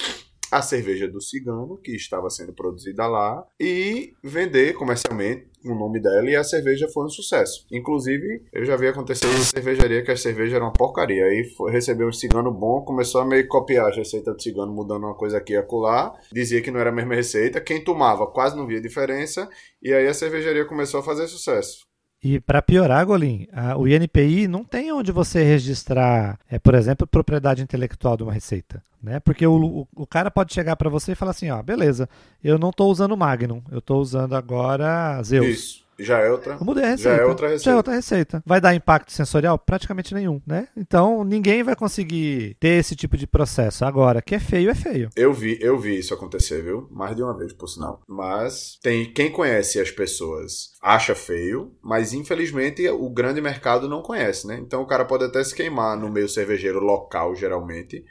à cerveja do cigano que estava sendo produzida lá e vender comercialmente o nome dela e a cerveja foi um sucesso. Inclusive, eu já vi acontecer em cervejaria que a cerveja era uma porcaria. Aí recebeu um cigano bom, começou a meio copiar a receita do cigano, mudando uma coisa aqui e acolá. Dizia que não era a mesma receita. Quem tomava quase não via diferença. E aí a cervejaria começou a fazer sucesso. E para piorar, Golim, a- o INPI não tem onde você registrar, é, por exemplo, propriedade intelectual de uma receita. Né? Porque o, o, o cara pode chegar para você e falar assim: ó, beleza, eu não estou usando Magnum, eu estou usando agora Zeus. Isso. Já é outra. Mudei a Já receita. é outra receita. Já é outra receita. Vai dar impacto sensorial? Praticamente nenhum, né? Então ninguém vai conseguir ter esse tipo de processo. Agora, que é feio, é feio. Eu vi, eu vi isso acontecer, viu? Mais de uma vez, por sinal. Mas tem quem conhece as pessoas acha feio, mas infelizmente o grande mercado não conhece, né? Então o cara pode até se queimar no meio cervejeiro local, geralmente.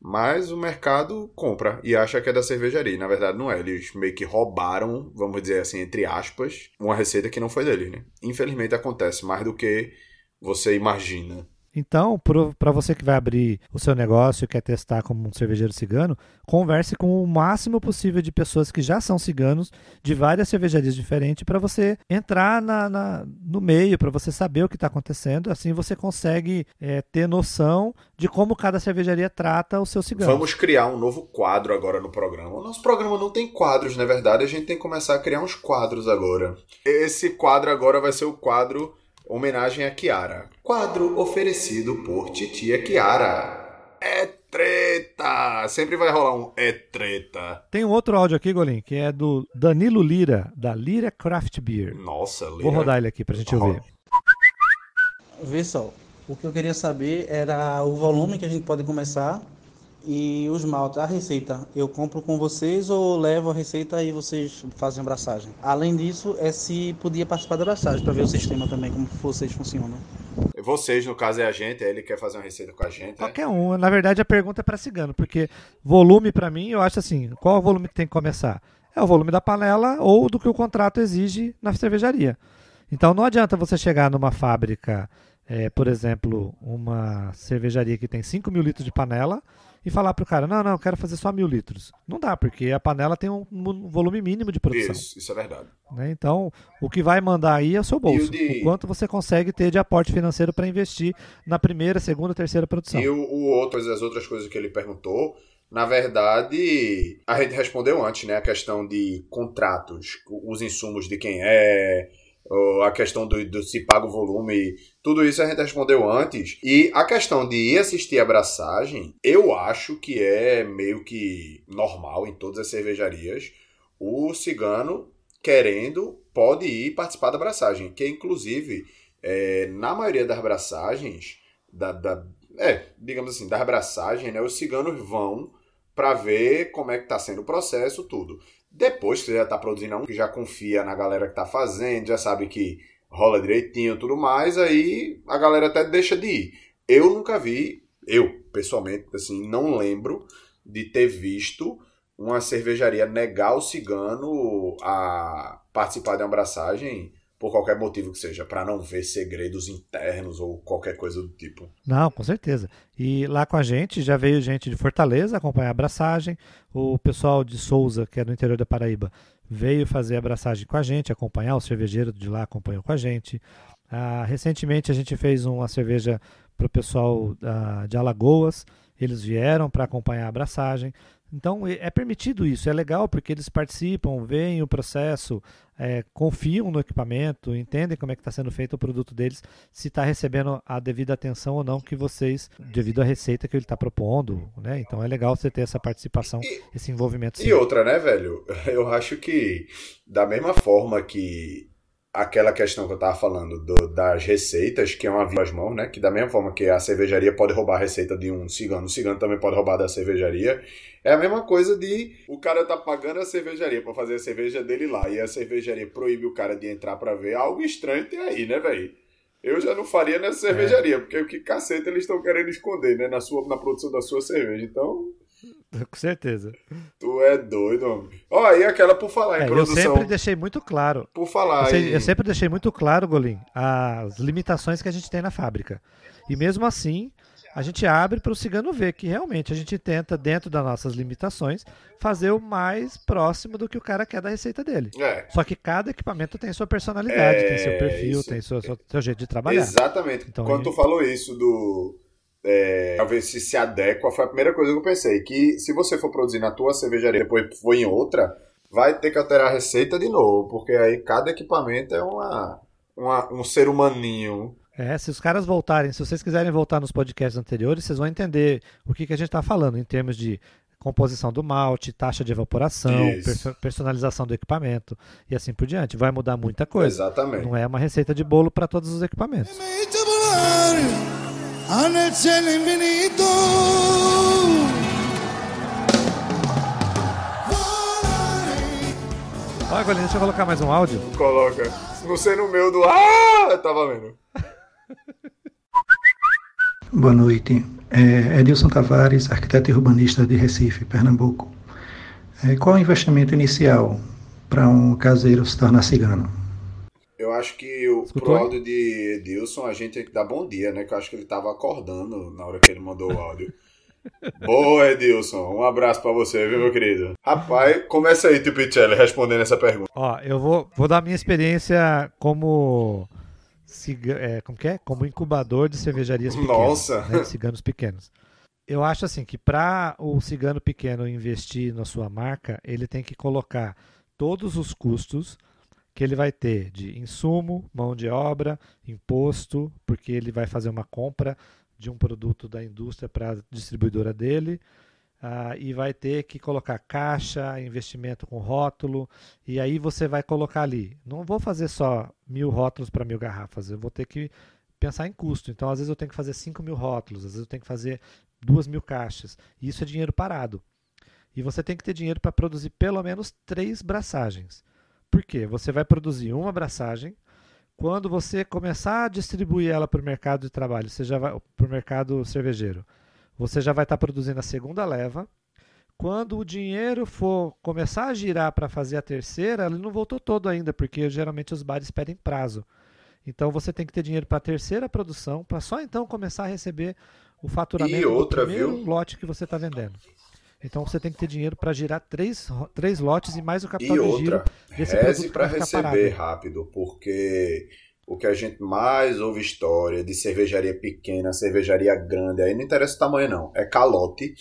Mas o mercado compra e acha que é da cervejaria. Na verdade, não é. Eles meio que roubaram, vamos dizer assim, entre aspas, uma receita que não foi deles, né? Infelizmente acontece mais do que você imagina. Então, para você que vai abrir o seu negócio e quer testar como um cervejeiro cigano, converse com o máximo possível de pessoas que já são ciganos de várias cervejarias diferentes para você entrar na, na- no meio, para você saber o que está acontecendo. Assim você consegue é, ter noção de como cada cervejaria trata o seu cigano. Vamos criar um novo quadro agora no programa. O nosso programa não tem quadros, na verdade. A gente tem que começar a criar uns quadros agora. Esse quadro agora vai ser o quadro homenagem a Kiara. Quadro oferecido por titia Kiara. É treta! Sempre vai rolar um é treta. Tem um outro áudio aqui, Golim, que é do Danilo Lira, da Lira Craft Beer. Nossa, Lira. Vou rodar ele aqui pra gente ouvir. Vê só, o que eu queria saber era o volume que a gente pode começar e os maltes, a receita. Eu compro com vocês ou levo a receita e vocês fazem a abraçagem? Além disso, é se podia participar da abraçagem para ver o sistema também, como vocês funcionam. Vocês, no caso, é a gente. Ele quer fazer uma receita com a gente. né? Qualquer um. Na verdade, a pergunta é para cigano, porque volume, para mim, eu acho assim: qual é o volume que tem que começar? É o volume da panela ou do que o contrato exige na cervejaria. Então, não adianta você chegar numa fábrica, é, por exemplo, uma cervejaria que tem 5 mil litros de panela e falar para o cara: não, não, eu quero fazer só mil litros. Não dá, porque a panela tem um, um volume mínimo de produção. Isso, isso é verdade. né? Então, o que vai mandar aí é o seu bolso. O de- O quanto você consegue ter de aporte financeiro para investir na primeira, segunda, terceira produção. E o, o outro, as outras coisas que ele perguntou, na verdade, a gente respondeu antes, né? A questão de contratos, os insumos de quem é, a questão do, do se paga o volume, tudo isso a gente respondeu antes. E a questão de ir assistir a abraçagem, eu acho que é meio que normal em todas as cervejarias. O cigano, querendo, pode ir participar da abraçagem, que inclusive, é, na maioria das abraçagens, da, da, é, digamos assim, da abraçagem, né, os ciganos vão para ver como é que está sendo o processo, tudo. Depois que você já está produzindo um, que já confia na galera que está fazendo, já sabe que rola direitinho tudo mais, aí a galera até deixa de ir. Eu nunca vi, eu pessoalmente, assim, não lembro de ter visto uma cervejaria negar o cigano a participar de uma abraçagem por qualquer motivo que seja, para não ver segredos internos ou qualquer coisa do tipo. Não, com certeza. E lá com a gente já veio gente de Fortaleza acompanhar a abraçagem, o pessoal de Souza, que é do interior da Paraíba, veio fazer a abraçagem com a gente, acompanhar, o cervejeiro de lá acompanhou com a gente. Ah, recentemente a gente fez uma cerveja para o pessoal ah, de Alagoas, eles vieram para acompanhar a abraçagem. Então é permitido isso, é legal porque eles participam, veem o processo, é, confiam no equipamento, entendem como é que está sendo feito o produto deles, se está recebendo a devida atenção ou não que vocês, devido à receita que ele está propondo, né? Então é legal você ter essa participação, E- esse envolvimento. sim. E outra, né, velho? Eu acho que da mesma forma que aquela questão que eu tava falando do- das receitas, que é uma via às mãos, né? Que da mesma forma que a cervejaria pode roubar a receita de um cigano, o cigano também pode roubar da cervejaria. É a mesma coisa de o cara tá pagando a cervejaria pra fazer a cerveja dele lá e a cervejaria proíbe o cara de entrar pra ver. Algo estranho tem aí, né, velho? Eu já não faria nessa cervejaria, porque o que caceta eles estão querendo esconder, né? Na, sua, na produção da sua cerveja. Então, Com certeza. Tu é doido, homem. Ó, e aquela por falar em É, eu produção. sempre deixei muito claro. Por Eu, falar sei- em. eu sempre deixei muito claro, Golim, as limitações que a gente tem na fábrica. E mesmo assim, a gente abre para o cigano ver que realmente a gente tenta, dentro das nossas limitações, fazer o mais próximo do que o cara quer da receita dele. É, Só que cada equipamento tem sua personalidade, É, tem seu perfil, isso. tem seu, seu, seu jeito de trabalhar. exatamente. Então, Quando aí- tu falou isso do. É, talvez se se adequa, foi a primeira coisa que eu pensei. Que se você for produzir na tua cervejaria e depois for em outra, vai ter que alterar a receita de novo. Porque aí cada equipamento é uma, uma- um ser humaninho. É, se os caras voltarem, se vocês quiserem voltar nos podcasts anteriores, vocês vão entender o que, que a gente está falando em termos de composição do malte, taxa de evaporação, perso- personalização do equipamento e assim por diante. Vai mudar muita coisa. Exatamente. Não é uma receita de bolo para todos os equipamentos. Me volar al cielo infinito. Olha, Golinho, deixa eu colocar mais um áudio. Coloca. Você no meio do. Ah! Tá valendo. Boa noite. É Edilson Tavares, arquiteto e urbanista de Recife, Pernambuco. É, qual o investimento inicial para um caseiro se tornar cigano? Eu acho que o, pro Escutou? áudio de Edilson a gente tem que dar bom dia, né? Que eu acho que ele tava acordando na hora que ele mandou o áudio. Boa, Edilson. Um abraço pra você, viu, meu querido? Rapaz, começa aí, Tupicelli, respondendo essa pergunta. Ó, eu vou, vou dar a minha experiência como. ciga- é, como que é? Como incubador de cervejarias pequenas. Nossa. né, ciganos pequenos. Eu acho assim que para o cigano pequeno investir na sua marca, ele tem que colocar todos os custos que ele vai ter de insumo, mão de obra, imposto, porque ele vai fazer uma compra de um produto da indústria para a distribuidora dele, ah, e vai ter que colocar caixa, investimento com rótulo, e aí você vai colocar ali. Não vou fazer só mil rótulos para mil garrafas, eu vou ter que pensar em custo. Então, às vezes eu tenho que fazer 5 mil rótulos, às vezes eu tenho que fazer duas mil caixas. Isso é dinheiro parado. E você tem que ter dinheiro para produzir pelo menos três braçagens. Por quê? Você vai produzir uma braçagem. Quando você começar a distribuir ela para o mercado de trabalho, você já vai para o mercado cervejeiro, você já vai estar produzindo a segunda leva. Quando o dinheiro for começar a girar para fazer a terceira, ele não voltou todo ainda, porque geralmente os bares pedem prazo. Então você tem que ter dinheiro para a terceira produção, para só então começar a receber o faturamento E outra, do primeiro viu? lote que você está vendendo. Então você tem que ter dinheiro para girar três, três lotes e mais o capital E de outra, giro desse reze ficar receber parado. rápido, porque o que a gente mais ouve história de cervejaria pequena, cervejaria grande, aí não interessa o tamanho não, é calote.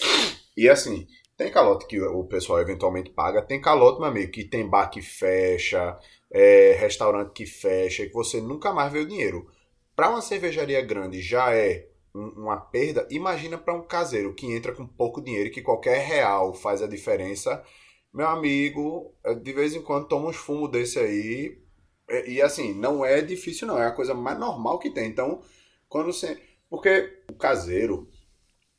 E assim, tem calote que o pessoal eventualmente paga, tem calote, meu amigo, que tem bar que fecha, é, restaurante que fecha, que você nunca mais vê o dinheiro. Para uma cervejaria grande já é uma perda, imagina para um caseiro que entra com pouco dinheiro que qualquer real faz a diferença. Meu amigo, eh, de vez em quando toma uns fumos desse aí. E, e, assim, não é difícil, não. É a coisa mais normal que tem. Então, quando você. Porque o caseiro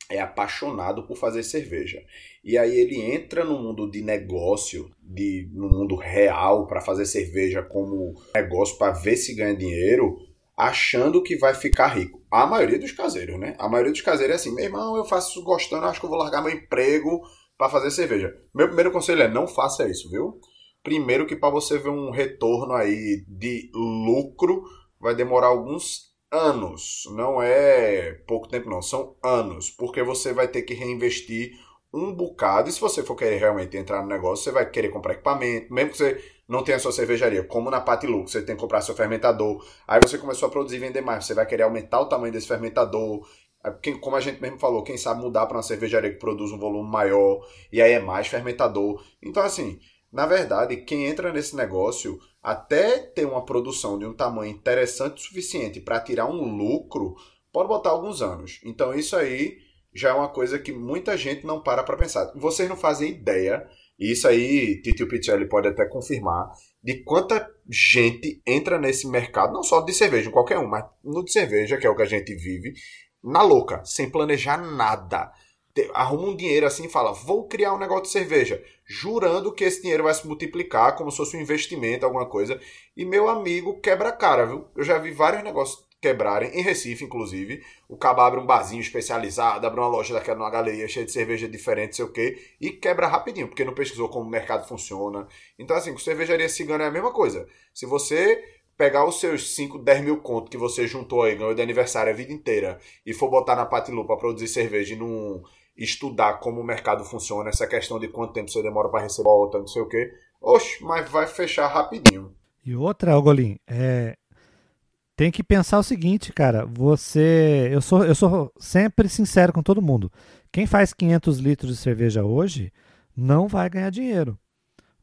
é apaixonado por fazer cerveja. E aí ele entra no mundo de negócio, de, no mundo real, para fazer cerveja como negócio, para ver se ganha dinheiro, achando que vai ficar rico. A maioria dos caseiros, né? A maioria dos caseiros é assim: meu irmão, eu faço isso gostando, acho que eu vou largar meu emprego para fazer cerveja. Meu primeiro conselho é: não faça isso, viu? Primeiro, que para você ver um retorno aí de lucro, vai demorar alguns anos. Não é pouco tempo, não. São anos. Porque você vai ter que reinvestir um bocado. E se você for querer realmente entrar no negócio, você vai querer comprar equipamento. Mesmo que você não tenha sua cervejaria, como na Patilu, você tem que comprar seu fermentador. Aí você começou a produzir e vender mais. Você vai querer aumentar o tamanho desse fermentador. Aí, quem- Como a gente mesmo falou, quem sabe mudar para uma cervejaria que produz um volume maior. E aí é mais fermentador. Então, assim, na verdade, quem entra nesse negócio, até ter uma produção de um tamanho interessante o suficiente para tirar um lucro, pode botar alguns anos. Então, isso aí já é uma coisa que muita gente não para para pensar. Vocês não fazem ideia, isso aí Titio Pichelli pode até confirmar, de quanta gente entra nesse mercado, não só de cerveja, qualquer um, mas no de cerveja, que é o que a gente vive, na louca, sem planejar nada. Arruma um dinheiro assim e fala: vou criar um negócio de cerveja, jurando que esse dinheiro vai se multiplicar como se fosse um investimento, alguma coisa. E meu amigo quebra a cara, viu? Eu já vi vários negócios quebrarem, em Recife, inclusive. O cabo abre um barzinho especializado, abre uma loja daquela numa galeria cheia de cerveja diferente, sei o quê, e quebra rapidinho, porque não pesquisou como o mercado funciona. Então, assim, com cervejaria cigana é a mesma coisa. Se você pegar os seus 5, 10 mil contos que você juntou aí, ganhou de aniversário a vida inteira, e for botar na Patilu para produzir cerveja e não estudar como o mercado funciona, essa questão de quanto tempo você demora para receber volta, não sei o quê, oxe, mas vai fechar rapidinho. E outra, Algolim, é, tem que pensar o seguinte, cara. Você, eu sou, eu sou sempre sincero com todo mundo. Quem faz 500 litros de cerveja hoje não vai ganhar dinheiro.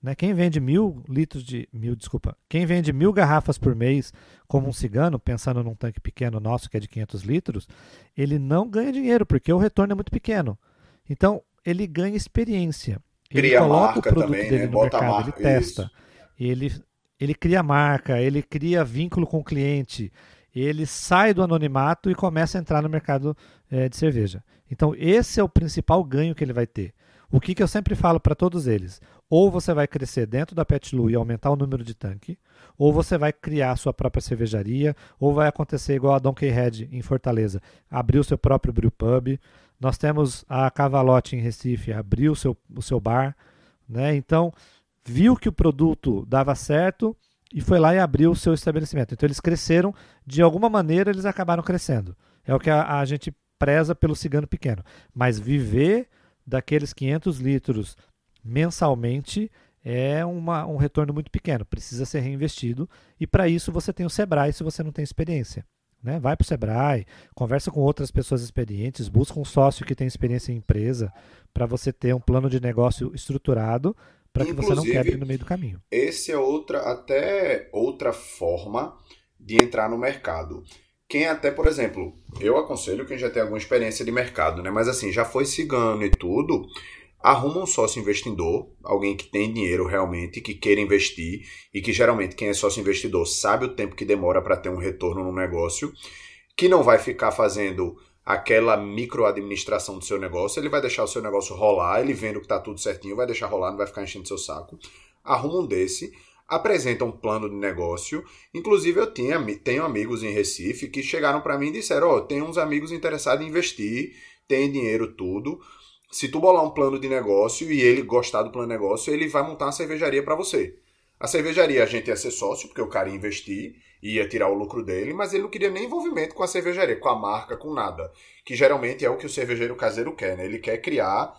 Né? Quem vende mil litros de mil, desculpa, quem vende mil garrafas por mês como um cigano, pensando num tanque pequeno nosso que é de 500 litros, ele não ganha dinheiro porque o retorno é muito pequeno. Então ele ganha experiência. Ele Cria coloca marca o produto também, dele né? no Bota mercado, ele testa, ele ele cria marca, ele cria vínculo com o cliente, ele sai do anonimato e começa a entrar no mercado eh, de cerveja. Então, esse é o principal ganho que ele vai ter. O que, que eu sempre falo para todos eles? Ou você vai crescer dentro da Petlu e aumentar o número de tanque, ou você vai criar sua própria cervejaria, ou vai acontecer igual a Donkey Head em Fortaleza, abrir o seu próprio brewpub. Nós temos a Cavalote em Recife, abriu o seu, o seu bar. Né? Então, viu que o produto dava certo e foi lá e abriu o seu estabelecimento. Então eles cresceram, de alguma maneira eles acabaram crescendo. É o que a, a gente preza pelo cigano pequeno. Mas viver daqueles 500 litros mensalmente é uma, um retorno muito pequeno, precisa ser reinvestido e para isso você tem o Sebrae se você não tem experiência. Né? Vai para o Sebrae, conversa com outras pessoas experientes, busca um sócio que tem experiência em empresa para você ter um plano de negócio estruturado para que você não Inclusive, quebre no meio do caminho. Esse é outra, até outra forma de entrar no mercado. Quem até, por exemplo, eu aconselho quem já tem alguma experiência de mercado, né? Mas assim, já foi cigano e tudo, arruma um sócio investidor, alguém que tem dinheiro realmente, que queira investir, e que geralmente quem é sócio investidor sabe o tempo que demora para ter um retorno no negócio, que não vai ficar fazendo aquela microadministração do seu negócio, ele vai deixar o seu negócio rolar, ele vendo que está tudo certinho, vai deixar rolar, não vai ficar enchendo seu saco. Arruma um desse, apresenta um plano de negócio. Inclusive, eu tinha, tenho amigos em Recife que chegaram para mim e disseram: Ó, oh, tem uns amigos interessados em investir, tem dinheiro, tudo. Se tu bolar um plano de negócio e ele gostar do plano de negócio, ele vai montar uma cervejaria para você. A cervejaria a gente ia ser sócio, porque o cara ia investir, ia tirar o lucro dele, mas ele não queria nem envolvimento com a cervejaria, com a marca, com nada. Que geralmente é o que o cervejeiro caseiro quer, né? Ele quer criar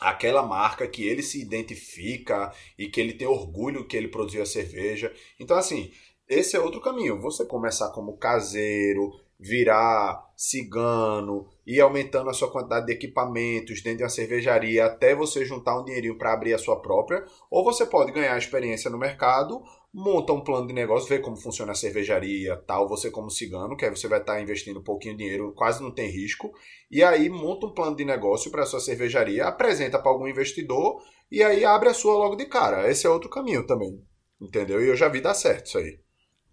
aquela marca que ele se identifica e que ele tem orgulho que ele produziu a cerveja. Então, assim, esse é outro caminho. Você começar como caseiro, virar cigano, ir aumentando a sua quantidade de equipamentos dentro de uma cervejaria até você juntar um dinheirinho para abrir a sua própria, ou você pode ganhar experiência no mercado, monta um plano de negócio, vê como funciona a cervejaria, tal, você como cigano, que aí você vai estar investindo um pouquinho de dinheiro, quase não tem risco, e aí monta um plano de negócio para a sua cervejaria, apresenta para algum investidor e aí abre a sua logo de cara. Esse é outro caminho também, entendeu? E eu já vi dar certo isso aí.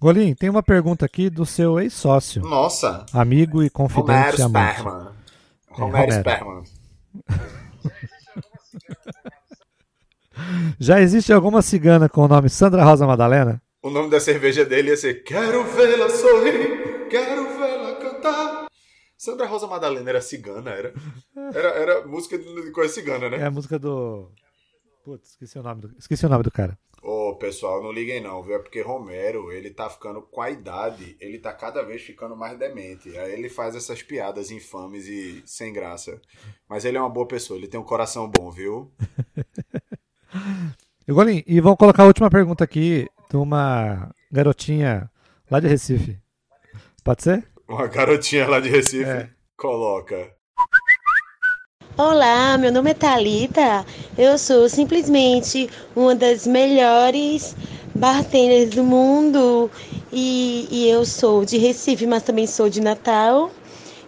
Golim, tem uma pergunta aqui do seu ex-sócio. Nossa! Amigo e confidente Romero amante. Sperman. É, Romero Romero. Sperman. Já existe alguma cigana com o nome Sandra Rosa Madalena? O nome da cerveja dele ia ser Quero vê-la sorrir, quero vê-la cantar. Sandra Rosa Madalena era cigana, era? Era, era música de coisa cigana, né? É a música do. Putz, esqueci o nome do, esqueci o nome do cara. Ô, pessoal, não liguem não, viu? É porque Romero, ele tá ficando com a idade, ele tá cada vez ficando mais demente. Aí ele faz essas piadas infames e sem graça. Mas ele é uma boa pessoa, ele tem um coração bom, viu? E, Golim, e vamos colocar a última pergunta aqui de uma garotinha lá de Recife. Pode ser? Uma garotinha lá de Recife É. coloca. Olá, meu nome é Thalita. Eu sou simplesmente uma das melhores bartenders do mundo. E, e eu sou de Recife, mas também sou de Natal.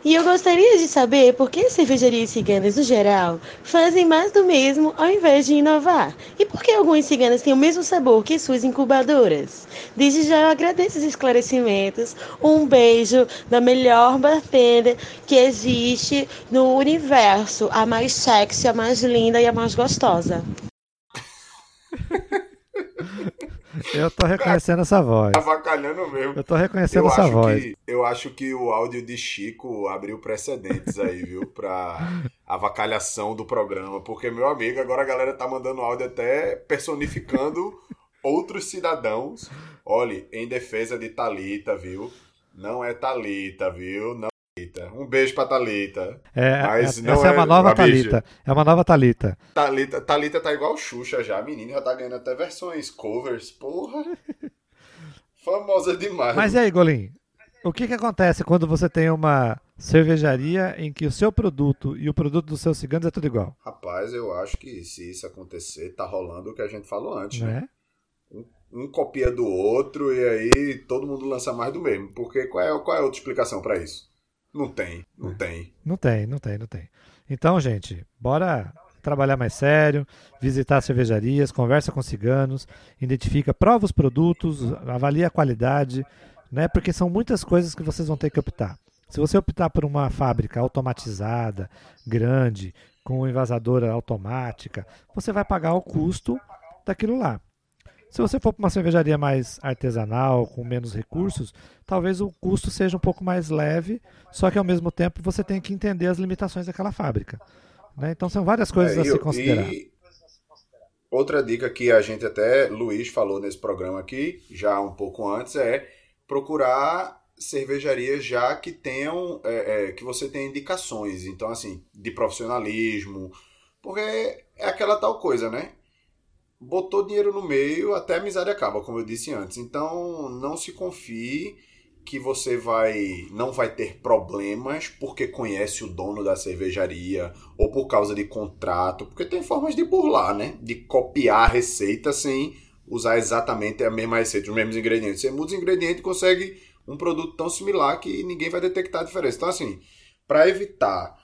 E eu gostaria de saber por que as cervejarias ciganas, no geral, fazem mais do mesmo ao invés de inovar. E por que algumas ciganas têm o mesmo sabor que suas incubadoras? Desde já eu agradeço os esclarecimentos. Um beijo da melhor bartender que existe no universo. A mais sexy, a mais linda e a mais gostosa. Eu tô reconhecendo essa voz. Avacalhando mesmo. Eu tô reconhecendo Eu essa acho voz. Que, eu acho que o áudio de Chico abriu precedentes aí, viu? Pra avacalhação do programa. Porque, meu amigo, agora a galera tá mandando áudio até personificando outros cidadãos. Olhe, em defesa de Talita, viu? Não é Talita, viu? Não é Thalita. Um beijo pra Talita. É, Mas é- não essa é uma nova. Thalita. É uma nova Thalita. Thalita, Thalita tá igual Xuxa já. A menina já tá ganhando até versões, covers. Porra. Famosa demais. Mas e aí, Golim? O que, que acontece quando você tem uma cervejaria em que o seu produto e o produto dos seus ciganos é tudo igual? Rapaz, eu acho que se isso acontecer, tá rolando o que a gente falou antes, né? Né? Um copia do outro e aí todo mundo lança mais do mesmo. Porque qual é, qual é a outra explicação pra isso? Não tem, não tem. Não tem, não tem, não tem. Então, gente, bora trabalhar mais sério, visitar cervejarias, conversa com ciganos, identifica, prova os produtos, avalia a qualidade, né? Porque são muitas coisas que vocês vão ter que optar. Se você optar por uma fábrica automatizada, grande, com envasadora automática, você vai pagar o custo daquilo lá. Se você for para uma cervejaria mais artesanal, com menos recursos, talvez o custo seja um pouco mais leve, só que ao mesmo tempo você tem que entender as limitações daquela fábrica. né? Então são várias coisas É, a se considerar. outra dica que a gente até, Luiz falou nesse programa aqui, já um pouco antes, é procurar cervejarias já que tenham, é, é, que você tenha indicações, então assim, de profissionalismo, porque é aquela tal coisa, né? Botou dinheiro no meio, até a amizade acaba, como eu disse antes. Então, não se confie que você vai não vai ter problemas porque conhece o dono da cervejaria ou por causa de contrato, porque tem formas de burlar, né? De copiar a receita sem usar exatamente a mesma receita, os mesmos ingredientes. Você muda os ingredientes e consegue um produto tão similar que ninguém vai detectar a diferença. Então, assim, para evitar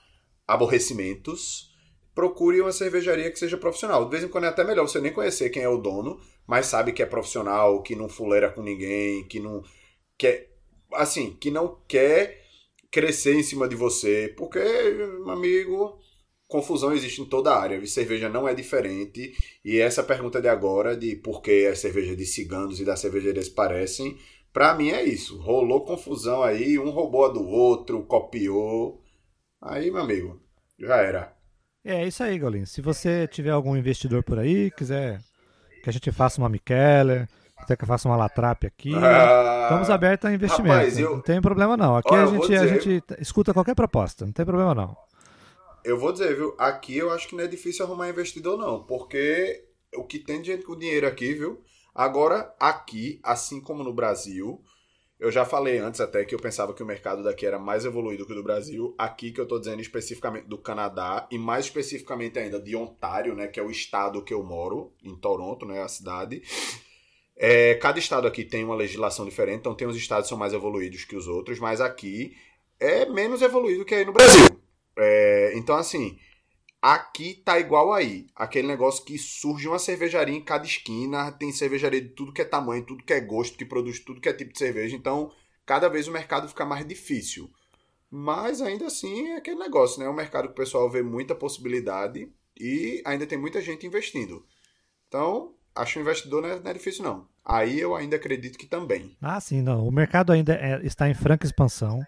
aborrecimentos, procure uma cervejaria que seja profissional. De vez em quando é até melhor você nem conhecer quem é o dono, mas sabe que é profissional, que não fuleira com ninguém, que não quer, assim, que não quer crescer em cima de você, porque, meu amigo, confusão existe em toda a área. E cerveja não é diferente. E essa pergunta de agora, de por que as cervejas de ciganos e das cervejarias parecem, pra mim é isso. Rolou confusão aí, um roubou a do outro, copiou. Aí, meu amigo, já era. É isso aí, Golim. Se você tiver algum investidor por aí, quiser que a gente faça uma Mikeller, quiser que eu faça uma Latrap aqui, Ah, estamos abertos a investimento. rapaz, eu- Não tem problema não. Aqui Olha, a, gente, a dizer- gente escuta qualquer proposta, não tem problema não. Eu vou dizer, viu? Aqui eu acho que não é difícil arrumar investidor, não. Porque o que tem de gente com dinheiro aqui, viu? Agora, aqui, assim como no Brasil, eu já falei antes até que eu pensava que o mercado daqui era mais evoluído que o do Brasil. Aqui que eu tô dizendo especificamente do Canadá e mais especificamente ainda de Ontário, né? Que é o estado que eu moro, em Toronto, né? A cidade. É, cada estado aqui tem uma legislação diferente, então tem uns estados que são mais evoluídos que os outros, mas aqui é menos evoluído que aí no Brasil. É, então, assim, aqui tá igual aí. Aquele negócio que surge uma cervejaria em cada esquina, tem cervejaria de tudo que é tamanho, tudo que é gosto, que produz tudo que é tipo de cerveja. Então, cada vez o mercado fica mais difícil. Mas ainda assim é aquele negócio, né? É um mercado que o pessoal vê muita possibilidade e ainda tem muita gente investindo. Então, acho que o investidor não é, não é difícil, não. Aí eu ainda acredito que também. Ah, sim, não. O mercado ainda é- está em franca expansão.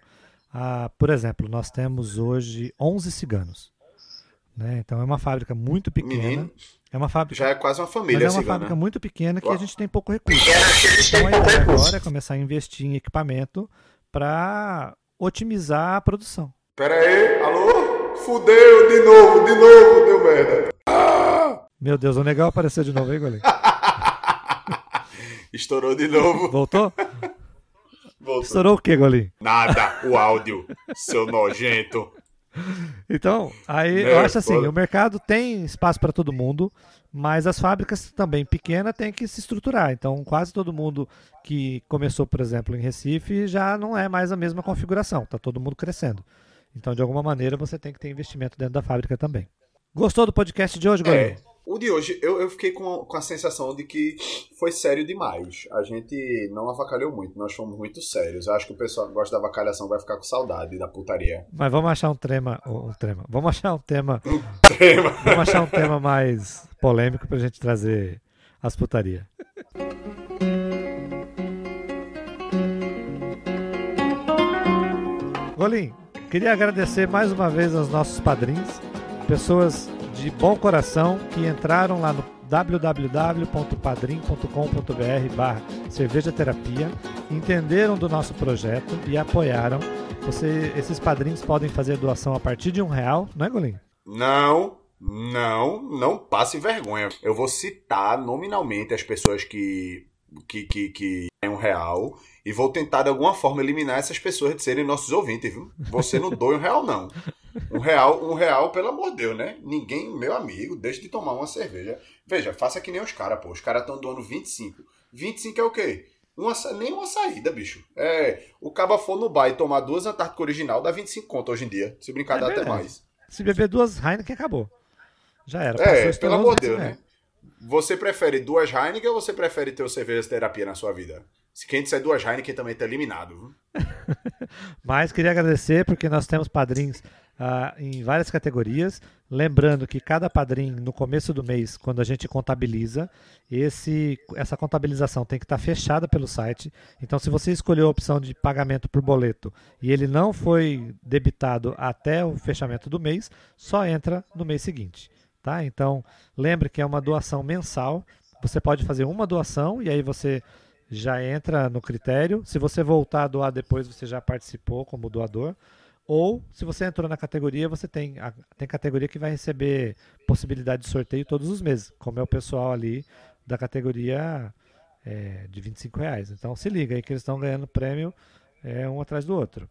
Ah, por exemplo, nós temos hoje 11 ciganos. Né? Então é uma fábrica muito pequena. Menino, é uma fábrica, já é quase uma mas família é uma cigana. fábrica muito pequena que Uau. a gente tem pouco recurso. Então a ideia agora é começar a investir em equipamento para otimizar a produção. Pera aí, alô? Fudeu, de novo, de novo, deu merda. Meu Deus, o negão apareceu de novo aí, goleiro. Estourou de novo. Voltou? Voltou. Estourou o quê, golinho? Nada, o áudio, seu nojento. Então, aí eu acho assim, o mercado tem espaço para todo mundo, mas as fábricas também pequenas têm que se estruturar. Então, quase todo mundo que começou, por exemplo, em Recife já não é mais a mesma configuração, tá todo mundo crescendo. Então, de alguma maneira, você tem que ter investimento dentro da fábrica também. Gostou do podcast de hoje, Golinho? É, o de hoje, eu, eu fiquei com, com a sensação de que foi sério demais. A gente não avacalhou muito, nós fomos muito sérios. Eu acho que o pessoal que gosta da avacalhação vai ficar com saudade da putaria. Mas vamos achar um tema, um tema. Vamos achar um tema, Tema. vamos achar um tema mais polêmico pra gente trazer as putaria. Golim, queria agradecer mais uma vez aos nossos padrinhos, pessoas de bom coração que entraram lá no www.padrim.com.br barra cerveja terapia, entenderam do nosso projeto e apoiaram. Você, esses padrinhos podem fazer doação a partir de um real, não é, Golim? Não, não, não passe vergonha. Eu vou citar nominalmente as pessoas que que que, que têm um real e vou tentar de alguma forma eliminar essas pessoas de serem nossos ouvintes, viu? Você não doe um real não. Um real, um real, pelo amor de Deus, né? Ninguém, meu amigo, deixa de tomar uma cerveja. Veja, faça que nem os caras, pô. Os caras estão doando 25. 25 é o quê? Uma, nem uma saída, bicho. É, o caba for no bar e tomar duas Antártica original dá 25 conto hoje em dia. Se brincar, É dá até mais. Se beber duas Heineken, acabou. Já era. É, pelo amor de Deus, 25 né? Você prefere duas Heineken ou você prefere ter o cerveja terapia na sua vida? Se quem disser duas Heineken também tá eliminado. viu? Mas queria agradecer porque nós temos padrinhos ah, em várias categorias. Lembrando que cada padrinho, no começo do mês, quando a gente contabiliza, esse, essa contabilização tem que estar fechada pelo site. Então, se você escolheu a opção de pagamento por boleto e ele não foi debitado até o fechamento do mês, só entra no mês seguinte. Tá? Então, lembre que é uma doação mensal. Você pode fazer uma doação e aí você já entra no critério. Se você voltar a doar depois, você já participou como doador. Ou, se você entrou na categoria, você tem, a- tem categoria que vai receber possibilidade de sorteio todos os meses, como é o pessoal ali da categoria é, de 25 reais. Então se liga aí que eles estão ganhando prêmio é, um atrás do outro.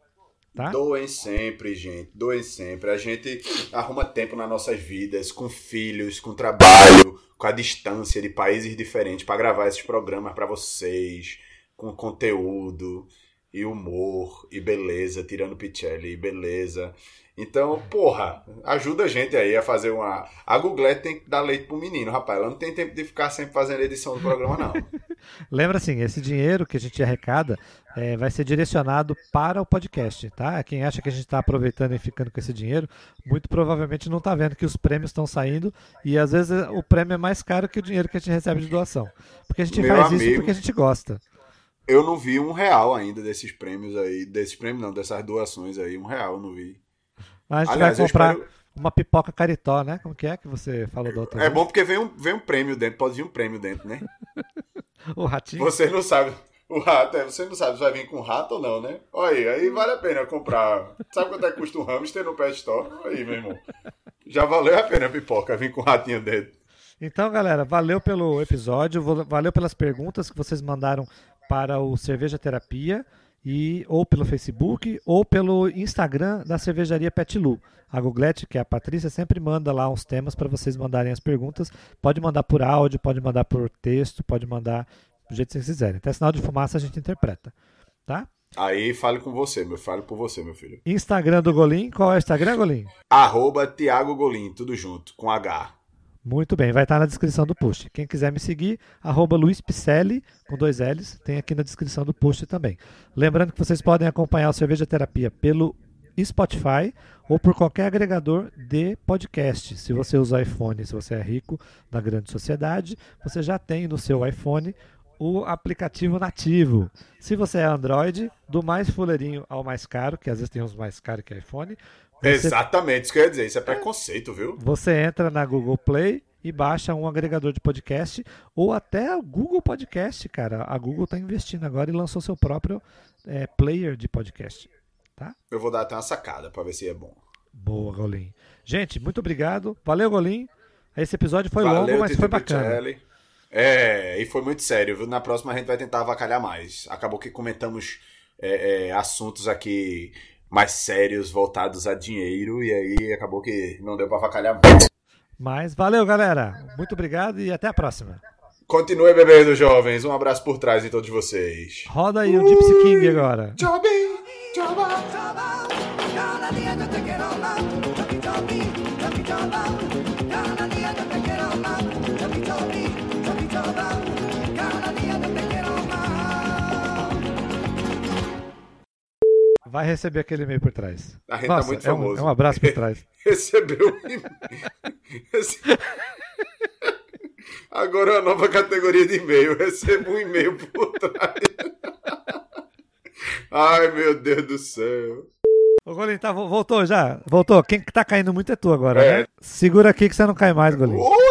Tá? Doem sempre, gente. Doem sempre. A gente arruma tempo nas nossas vidas, com filhos, com trabalho, com a distância de países diferentes, para gravar esses programas para vocês, com conteúdo e humor e beleza, tirando Pichelli e beleza. Então, porra, ajuda a gente aí a fazer uma. A Google tem que dar leite pro menino, rapaz. Ela não tem tempo de ficar sempre fazendo edição do programa, não. Lembra assim, esse dinheiro que a gente arrecada é, vai ser direcionado para o podcast, tá? Quem acha que a gente está aproveitando e ficando com esse dinheiro, muito provavelmente não está vendo que os prêmios estão saindo e às vezes o prêmio é mais caro que o dinheiro que a gente recebe de doação. Porque a gente Meu faz isso amigo. porque a gente gosta. Eu não vi um real ainda desses prêmios aí. Desses prêmios não, dessas doações aí. Um real eu não vi. Mas a gente Aliás, vai comprar espero- uma pipoca caritó, né? Como que é que você falou da outra É vez? bom porque vem um, vem um prêmio dentro, pode vir um prêmio dentro, né? O ratinho. Você não sabe. O rato, é, você não sabe se vai vir com rato ou não, né? Olha aí, aí vale a pena comprar. Sabe quanto é que custa um hamster no Pet Store? Aí, meu irmão. Já valeu a pena a pipoca vir com ratinho dentro. Então, galera, valeu pelo episódio, valeu pelas perguntas que vocês mandaram para o Cerveja Terapia e ou pelo Facebook ou pelo Instagram da Cervejaria Pet Lu. A Googlete, que é a Patrícia, sempre manda lá uns temas para vocês mandarem as perguntas. Pode mandar por áudio, pode mandar por texto, pode mandar do jeito que vocês quiserem. Até sinal de fumaça a gente interpreta, tá? Aí fale com você, meu. Fale por você, meu filho. Instagram do Golim, qual é o Instagram, Golim? Arroba Thiago Golim, tudo junto, com H. Muito bem, vai estar na descrição do post. Quem quiser me seguir, arroba Luiz Picelli, com dois L's, tem aqui na descrição do post também. Lembrando que vocês podem acompanhar o Cerveja Terapia pelo Spotify ou por qualquer agregador de podcast. Se você usa iPhone, se você é rico da grande sociedade, você já tem no seu iPhone o aplicativo nativo. Se você é Android, do mais fuleirinho ao mais caro, que às vezes tem uns mais caros que iPhone. Você, Exatamente, isso que eu ia dizer. Isso é preconceito, viu? você entra na Google Play e baixa um agregador de podcast ou até o Google Podcast, cara. A Google está investindo agora e lançou seu próprio é, player de podcast. Tá? Eu vou dar até uma sacada pra ver se é bom. Boa, Golim. Gente, muito obrigado. Valeu, Golim. Esse episódio foi Valeu, longo, mas foi bacana. É, e foi muito sério, viu? Na próxima a gente vai tentar avacalhar mais. Acabou que comentamos é, é, assuntos aqui mais sérios, voltados a dinheiro, e aí acabou que não deu pra avacalhar muito. Mas valeu, galera. Muito obrigado e até a próxima. Continue bebendo, jovens. Um abraço por trás de todos vocês. Roda aí o Gypsy King agora. Vai receber aquele e-mail por trás. A gente Nossa, tá muito é um- famoso. É um, abraço por trás. Recebeu um Agora é uma nova categoria de e-mail. Recebo um e-mail por trás. Ai, meu Deus do céu. Ô, Golim, tá, vo- voltou já? Voltou. Quem que tá caindo muito é tu agora, É. né? Segura aqui que você não cai mais, Golim. Oi!